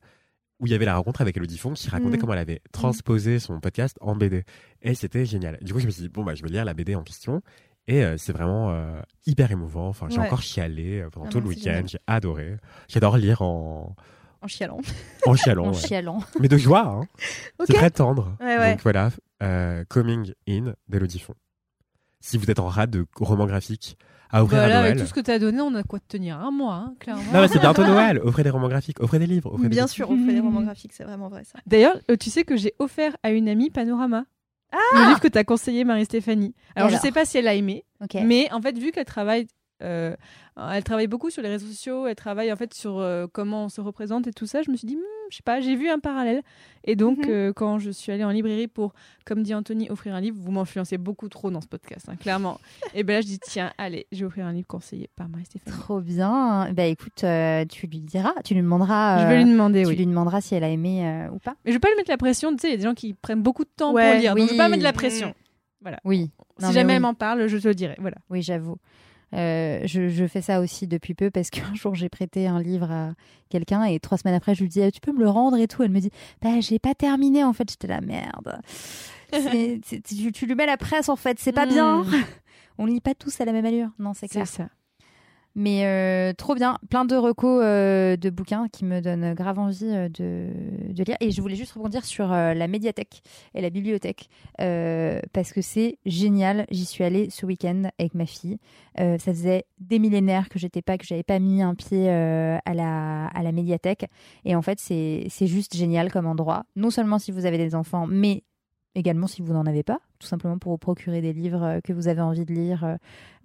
où il y avait la rencontre avec Elodie Font qui racontait Mm. comment elle avait transposé son podcast en BD. Et c'était génial. Du coup, je me suis dit bon bah, je vais lire la BD en question. Et euh, c'est vraiment euh, hyper émouvant. Enfin, j'ai Ouais. encore chialé euh, pendant Ah tout non, le week-end. J'ai adoré. J'adore lire en, En chialant. en chialant. En ouais. chialant. Mais de joie, hein. C'est très tendre. Ouais, ouais. Donc voilà, euh, Coming In d'Elodie Font. Si vous êtes en rate de romans graphiques à offrir Bah à là, avec Noël. tout ce que t'as donné, on a quoi de tenir un mois, hein, clairement. Non, mais c'est bientôt Noël. Offrez des romans graphiques, offrez des livres. Offrez Bien sûr, on fait des romans graphiques, c'est vraiment vrai ça. D'ailleurs, tu sais que j'ai offert à une amie Panorama. Le livre que t'as conseillé, Marie-Stéphanie. Alors, je alors sais pas si elle a aimé, mais en fait, vu qu'elle travaille, euh, elle travaille beaucoup sur les réseaux sociaux, elle travaille en fait sur euh, comment on se représente et tout ça, je me suis dit, Hmm, je sais pas, j'ai vu un parallèle. Et donc, Mhm. euh, quand je suis allée en librairie pour, comme dit Anthony, offrir un livre, vous m'influencez beaucoup trop dans ce podcast, hein, clairement. et ben là, je dis, tiens, allez, je vais offrir un livre conseillé par Marie-Stéphanie. Trop bien. Bah écoute, tu lui diras, tu lui demanderas. Je vais lui demander, tu oui. lui demanderas si elle a aimé ou pas. Mais je vais pas lui mettre la pression, tu sais, il y a des gens qui prennent beaucoup de temps Ouais, pour lire, donc je vais pas oui. mettre la pression. Oui. Si Non, mais jamais oui. elle m'en parle, je te le dirai. Voilà. Oui, j'avoue. Euh, je, je fais ça aussi depuis peu parce qu'un jour j'ai prêté un livre à quelqu'un et trois semaines après je lui dis Eh, tu peux me le rendre et tout. Elle me dit bah j'ai pas terminé en fait. J'étais la merde. Tu, tu lui mets la presse en fait, c'est pas bien. On lit pas tous à la même allure. Non, c'est clair. ça. Mais euh, trop bien, plein de recos euh, de bouquins qui me donnent grave envie euh, de, de lire. Et je voulais juste rebondir sur la médiathèque et la bibliothèque parce que c'est génial. J'y suis allée ce week-end avec ma fille. Ça faisait des millénaires que j'étais pas, que j'avais pas mis un pied à la à la médiathèque. Et en fait, c'est juste génial comme endroit. Non seulement si vous avez des enfants, mais également si vous n'en avez pas, tout simplement pour vous procurer des livres euh, que vous avez envie de lire euh,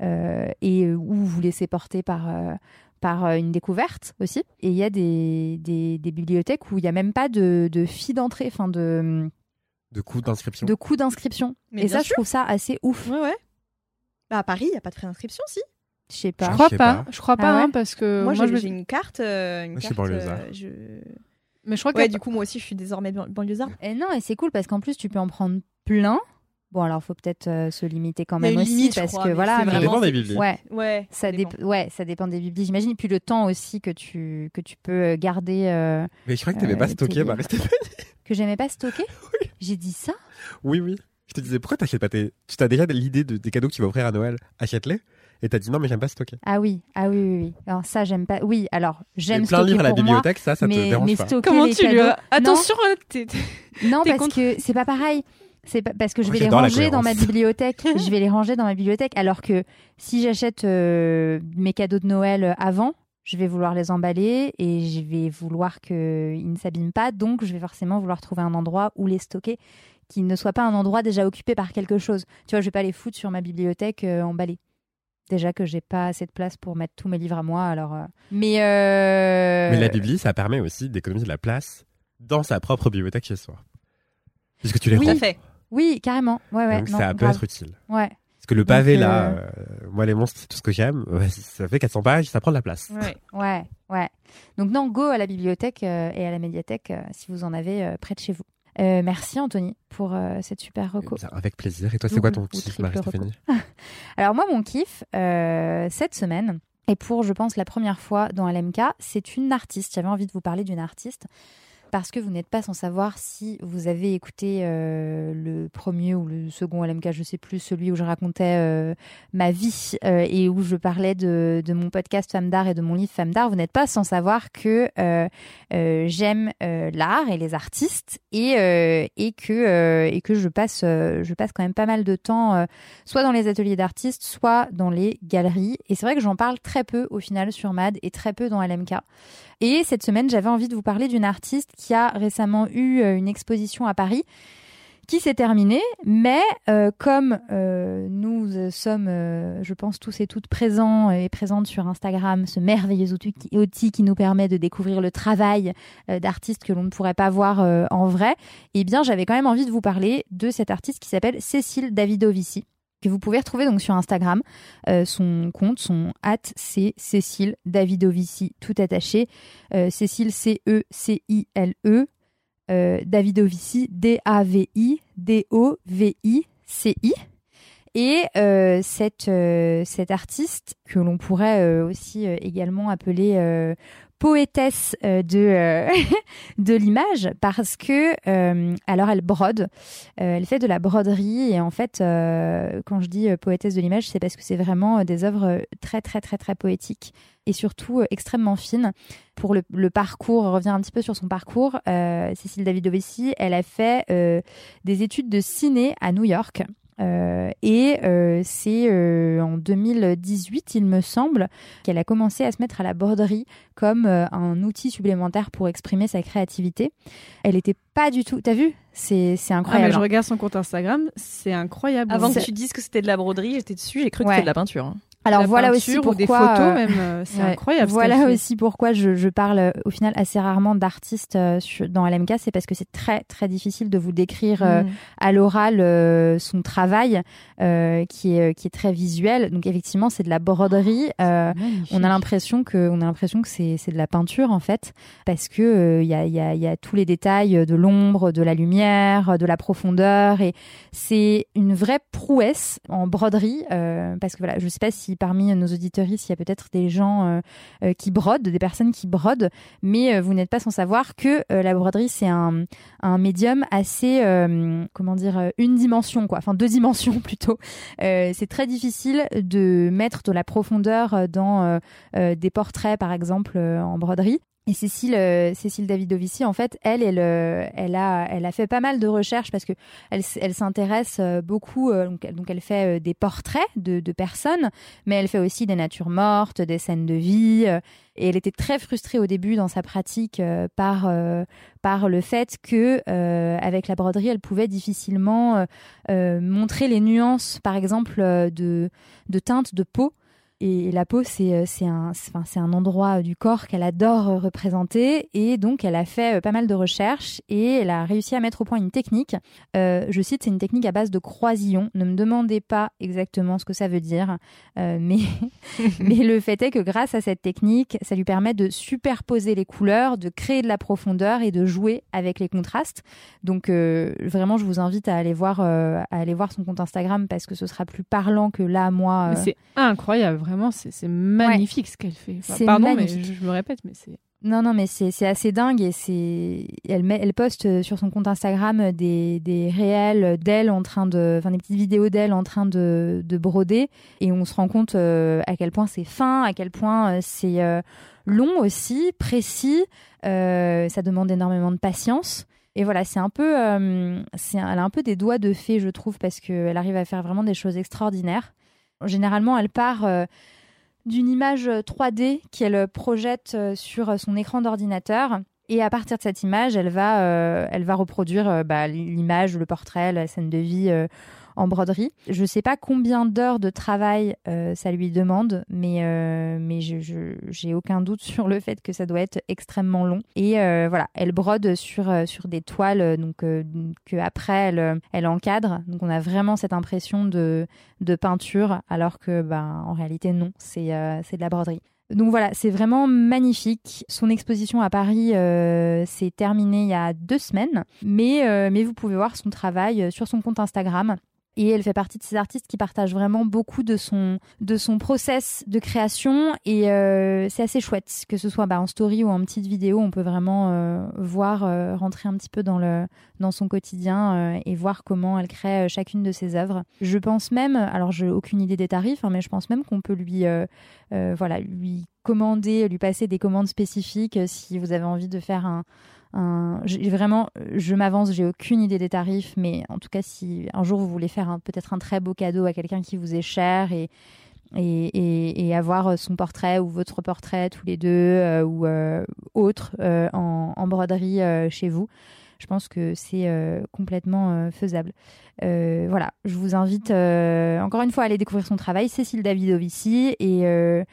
euh, et euh, ou vous laisser porter par, euh, par euh, une découverte aussi. Et il y a des, des, des bibliothèques où il n'y a même pas de, de fee d'entrée, enfin de, De coût d'inscription. de coût d'inscription. Mais Et ça, je trouve ça assez ouf. Ouais, ouais. Bah, à Paris, il n'y a pas de frais d'inscription, si. Je sais Je pas. Je crois sais pas. pas. Je crois pas, Ah ouais hein, parce que moi, moi, j'ai je une carte. euh, une Moi, je suis carte euh, je... mais je crois que Ouais, du coup, moi aussi, je suis désormais ban- banlieusarde. Et non, et c'est cool parce qu'en plus, tu peux en prendre plein. Bon, alors, faut peut-être euh, se limiter quand Il y a même une aussi limite, parce crois, que mais voilà. Ça dépend des bibliothèques. Ouais, Ouais, ça, dépend. dép- ouais, ça dépend des biblios, j'imagine. Puis le temps aussi que tu, que tu peux garder, euh, Mais je crois que t'aimais Euh, pas stocker. Marie-Stéphanie. que j'aimais pas stocker. J'ai dit ça? Oui, oui. Je te disais, pourquoi t'achètes pas tes. Tu t'as déjà l'idée de, des cadeaux que tu vas offrir à Noël? Achète-les. Et t'as dit non, mais j'aime pas stocker. Ah oui, ah oui, oui, oui. Alors ça, j'aime pas. Oui, alors j'aime Mais plein de stocker livres à la pour moi, bibliothèque, ça, ça mais, te dérange mais pas. stocker Comment tu as... Attention, hein, t'es- Non, T'es parce contre- que c'est pas pareil. C'est pas- parce que je vais les ranger dans ma bibliothèque. je vais les ranger dans ma bibliothèque, alors que si j'achète euh, mes cadeaux de Noël avant, je vais vouloir les emballer et je vais vouloir qu'ils ne s'abîment pas. Donc, je vais forcément vouloir trouver un endroit où les stocker qui ne soit pas un endroit déjà occupé par quelque chose. Tu vois, je vais pas les foutre sur ma bibliothèque euh, emballée. Déjà que j'ai pas assez de place pour mettre tous mes livres à moi, alors. euh, Mais. euh, Mais la bibli, ça permet aussi d'économiser de la place dans sa propre bibliothèque chez soi. Puisque tu les Oui. Tout à fait. Oui, carrément. Ouais, ouais. Donc non, ça peut grave. être utile. Ouais. Parce que le pavé Donc, là, euh, euh, moi les monstres, c'est tout ce que j'aime. Ouais, ça fait 400 pages, ça prend de la place. Ouais. Ouais, ouais. Donc non, go à la bibliothèque euh, et à la médiathèque euh, si vous en avez euh, près de chez vous. Euh, merci Anthony pour euh, cette super reco. Bien, Avec plaisir. Et toi, c'est quoi ton kiff, Marie-Stéphanie Alors moi, mon kiff euh, cette semaine, et pour je pense la première fois dans LMK, c'est une artiste. J'avais envie de vous parler d'une artiste parce que vous n'êtes pas sans savoir si vous avez écouté euh, le premier ou le second LMK, je sais plus, celui où je racontais euh, ma vie euh, et où je parlais de, mon podcast Femme d'art et de mon livre Femme d'art. Vous n'êtes pas sans savoir que j'aime l'art et les artistes et, que, je passe, quand même pas mal de temps soit dans les ateliers d'artistes, soit dans les galeries. Et c'est vrai que j'en parle très peu au final sur MAD et très peu dans LMK. Et cette semaine, j'avais envie de vous parler d'une artiste qui a récemment eu euh, une exposition à Paris qui s'est terminée, mais euh, comme euh, nous sommes, je pense, tous et toutes présents et présentes sur Instagram, ce merveilleux outil qui, outil qui nous permet de découvrir le travail d'artistes que l'on ne pourrait pas voir en vrai, eh bien, j'avais quand même envie de vous parler de cette artiste qui s'appelle Cécile Davidovici que vous pouvez retrouver donc sur Instagram. Euh, son compte, son hâte, c'est Cécile Davidovici, tout attaché. Euh, Cécile, C-E-C-I-L-E. Euh, Davidovici, D-A-V-I-D-O-V-I-C-I. Et cette, cette artiste, que l'on pourrait aussi également appeler poétesse euh, de, euh, de l'image, parce que, euh, alors elle brode, elle fait de la broderie, et en fait, quand je dis poétesse de l'image, c'est parce que c'est vraiment des œuvres très, très, très, très poétiques, et surtout extrêmement fines. Pour le, parcours, on revient un petit peu sur son parcours, Cécile Davidovici, elle a fait des études de ciné à New York. Euh, et euh, c'est euh, en 2018, il me semble, qu'elle a commencé à se mettre à la broderie comme euh, un outil supplémentaire pour exprimer sa créativité. Elle était pas du tout. T'as vu? C'est c'est Ah, mais incroyable. je regarde son compte Instagram, c'est incroyable. Avant que tu dises que c'était de la broderie, j'étais dessus, j'ai cru que Ouais. c'était de la peinture. hein. Alors la voilà aussi ou pourquoi. des photos euh, même, euh, c'est Ouais. incroyable. Voilà aussi pourquoi je, je parle euh, au final assez rarement d'artistes dans LMK, c'est parce que c'est très très difficile de vous décrire Mm. à l'oral son travail euh, qui est qui est très visuel. Donc effectivement c'est de la broderie. euh, on a l'impression que on a l'impression que c'est c'est de la peinture en fait parce que euh, il y a il y a y a tous les détails de l'ombre, de la lumière, de la profondeur et c'est une vraie prouesse en broderie parce que voilà je sais pas si parmi nos auditeuristes, il y a peut-être des gens euh, euh, qui brodent, des personnes qui brodent, mais euh, vous n'êtes pas sans savoir que la broderie, c'est un, un médium assez, comment dire, une dimension, quoi, enfin deux dimensions plutôt. C'est très difficile de mettre de la profondeur dans des portraits, par exemple, en broderie. Et Cécile, euh, Cécile Davidovici, en fait, elle, elle, euh, elle, a, elle a fait pas mal de recherches parce que elle, elle s'intéresse euh, beaucoup. donc, elle- donc, elle fait des portraits de, de personnes, mais elle fait aussi des natures mortes, des scènes de vie. et elle était très frustrée au début dans sa pratique par par le fait que avec la broderie, elle pouvait difficilement montrer les nuances, par exemple, de de teinte de peau. Et la peau, c'est euh, un, endroit du corps qu'elle adore euh, représenter. Et donc, elle a fait euh, pas mal de recherches et elle a réussi à mettre au point une technique. Euh, je cite, c'est une technique à base de croisillon. Ne me demandez pas exactement ce que ça veut dire. euh, mais, mais le fait est que grâce à cette technique, ça lui permet de superposer les couleurs, de créer de la profondeur et de jouer avec les contrastes. Donc, euh, vraiment, je vous invite à aller, voir, euh, à aller voir son compte Instagram parce que ce sera plus parlant que là, moi. Euh, c'est incroyable, vraiment, c'est magnifique ce qu'elle fait. Enfin, C'est pardon, magnifique. mais je, je me répète, mais c'est. Non, non, mais c'est assez dingue et c'est elle met, elle poste euh, sur son compte Instagram des, des réels d'elle en train de, enfin des petites vidéos d'elle en train de, de broder et on se rend compte euh, à quel point c'est fin, à quel point euh, c'est euh, long aussi, précis. euh, ça demande énormément de patience. Et voilà, c'est un peu, c'est elle a un peu des doigts de fée, je trouve, parce qu'elle arrive à faire vraiment des choses extraordinaires. Généralement, elle part euh, d'une image 3D qu'elle projette euh, sur son écran d'ordinateur. Et à partir de cette image, elle va, euh, elle va reproduire euh, bah, l'image, le portrait, la scène de vie euh, en broderie. Je ne sais pas combien d'heures de travail euh, ça lui demande, mais, euh, mais je aucun doute sur le fait que ça doit être extrêmement long. Et euh, voilà, elle brode sur, euh, sur des toiles donc, que après elle, elle encadre. Donc on a vraiment cette impression de, de peinture, alors que ben, en réalité non, c'est de la broderie. Donc voilà, c'est vraiment magnifique. Son exposition à Paris s'est terminée il y a deux semaines, mais, mais vous pouvez voir son travail sur son compte Instagram. Et elle fait partie de ces artistes qui partagent vraiment beaucoup de son, de son process de création. Et euh, c'est assez chouette, que ce soit bah, en story ou en petite vidéo, on peut vraiment euh, voir, euh, rentrer un petit peu dans, le, dans son quotidien et voir comment elle crée chacune de ses œuvres. Je pense même, alors j'ai aucune idée des tarifs, hein, mais je pense même qu'on peut lui, voilà, lui commander, lui passer des commandes spécifiques si vous avez envie de faire un, un- vraiment, je m'avance, j'ai aucune idée des tarifs, mais en tout cas, si un jour vous voulez faire peut-être un très beau cadeau à quelqu'un qui vous est cher et, avoir son portrait ou votre portrait tous les deux euh, ou euh, autre euh, en, en broderie euh, chez vous, je pense que c'est euh, complètement euh, faisable. Euh, voilà, je vous invite euh, encore une fois à aller découvrir son travail, Cécile Davidovici, et euh,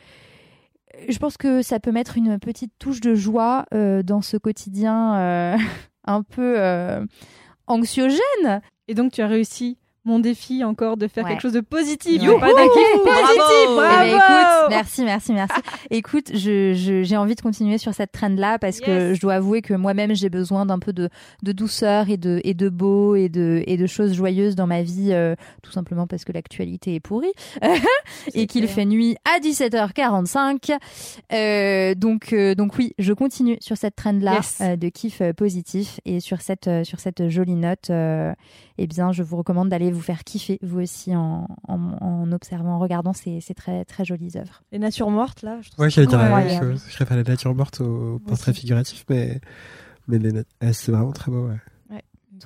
je pense que ça peut mettre une petite touche de joie euh, dans ce quotidien euh, un peu euh, anxiogène. Et donc, tu as réussi mon défi encore de faire Ouais. quelque chose de positif. Ouais. Pas positif. Bravo. Eh ben, Bravo. écoute, merci, merci, merci. écoute, je, je- j'ai envie de continuer sur cette trend-là parce que je dois avouer que moi-même, j'ai besoin d'un peu de, de douceur et de, et de beau et de, et de choses joyeuses dans ma vie, euh, tout simplement parce que l'actualité est pourrie et qu'il fait nuit à 17h45. Euh, donc, euh, donc oui, je continue sur cette trend-là Yes. euh, de kiff positif et sur cette, sur cette jolie note. eh bien, je vous recommande d'aller vous faire kiffer, vous aussi, en, en, en observant, en regardant ces, ces très, très jolies œuvres. Les natures mortes, là, je Ouais, j'allais dire la même chose. Je préfère les natures mortes au portrait figuratif, mais, mais eh, c'est vraiment très beau, ouais.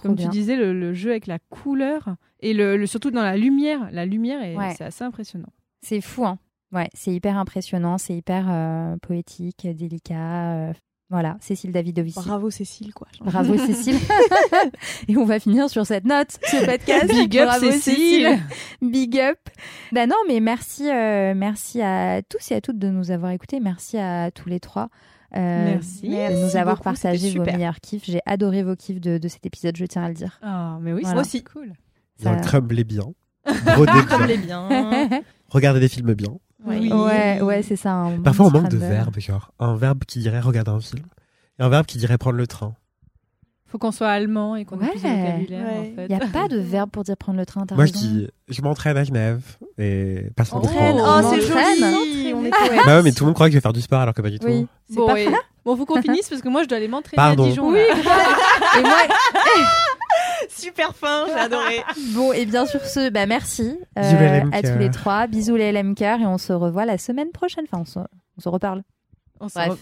Comme bien. tu disais, le, le jeu avec la couleur et le, le- surtout dans la lumière. La lumière, est- Ouais. c'est assez impressionnant. C'est fou, hein Ouais, c'est hyper impressionnant, c'est hyper euh, poétique, délicat. euh, voilà, Cécile Davidovici. Bravo Cécile, quoi. Bravo Cécile. Et on va finir sur cette note, ce podcast. Big up, Bravo, Cécile. Big up. Bah non, mais merci, euh, merci à tous et à toutes de nous avoir écoutés. Merci à tous les trois. euh, Merci. de nous avoir beaucoup, partagé vos meilleurs kiffs. J'ai adoré vos kiffs de, de cet épisode, je tiens à le dire. Ah, mais oui, Voilà. c'est aussi cool. Ça- crumblé bien. Bien. Regardez des films bien. Oui. Ouais, ouais, c'est ça. un Parfois, on manque de verbes, genre un verbe qui dirait regarder un film et un verbe qui dirait prendre le train. Faut qu'on soit allemand et qu'on ait plus de Ouais. vocabulaire. Ouais. En fait. Il n'y a pas de verbe pour dire prendre le train. Moi, je dis, je m'entraîne à Genève et ne Entraîne. comprend. Oh, c'est joli. On est poète. Bah ouais, mais tout le monde croit que je vais faire du sport alors que pas du tout. Oui. Bon, pas et- bon, faut qu'on finisse parce que moi, je dois aller m'entraîner Pardon. à Dijon. Oui. Et moi, Super fin, j'ai adoré. bon, et bien sur ce, bah merci euh, à tous les trois. Bisous les LM cœurs et on se revoit la semaine prochaine. Enfin, on se, on se reparle. On se Bref, re-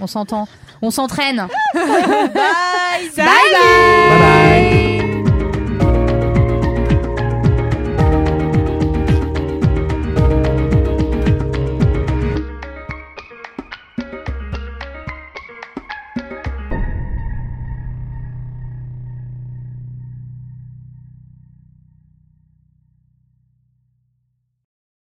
on s'entend. On s'entraîne. Bye. Bye bye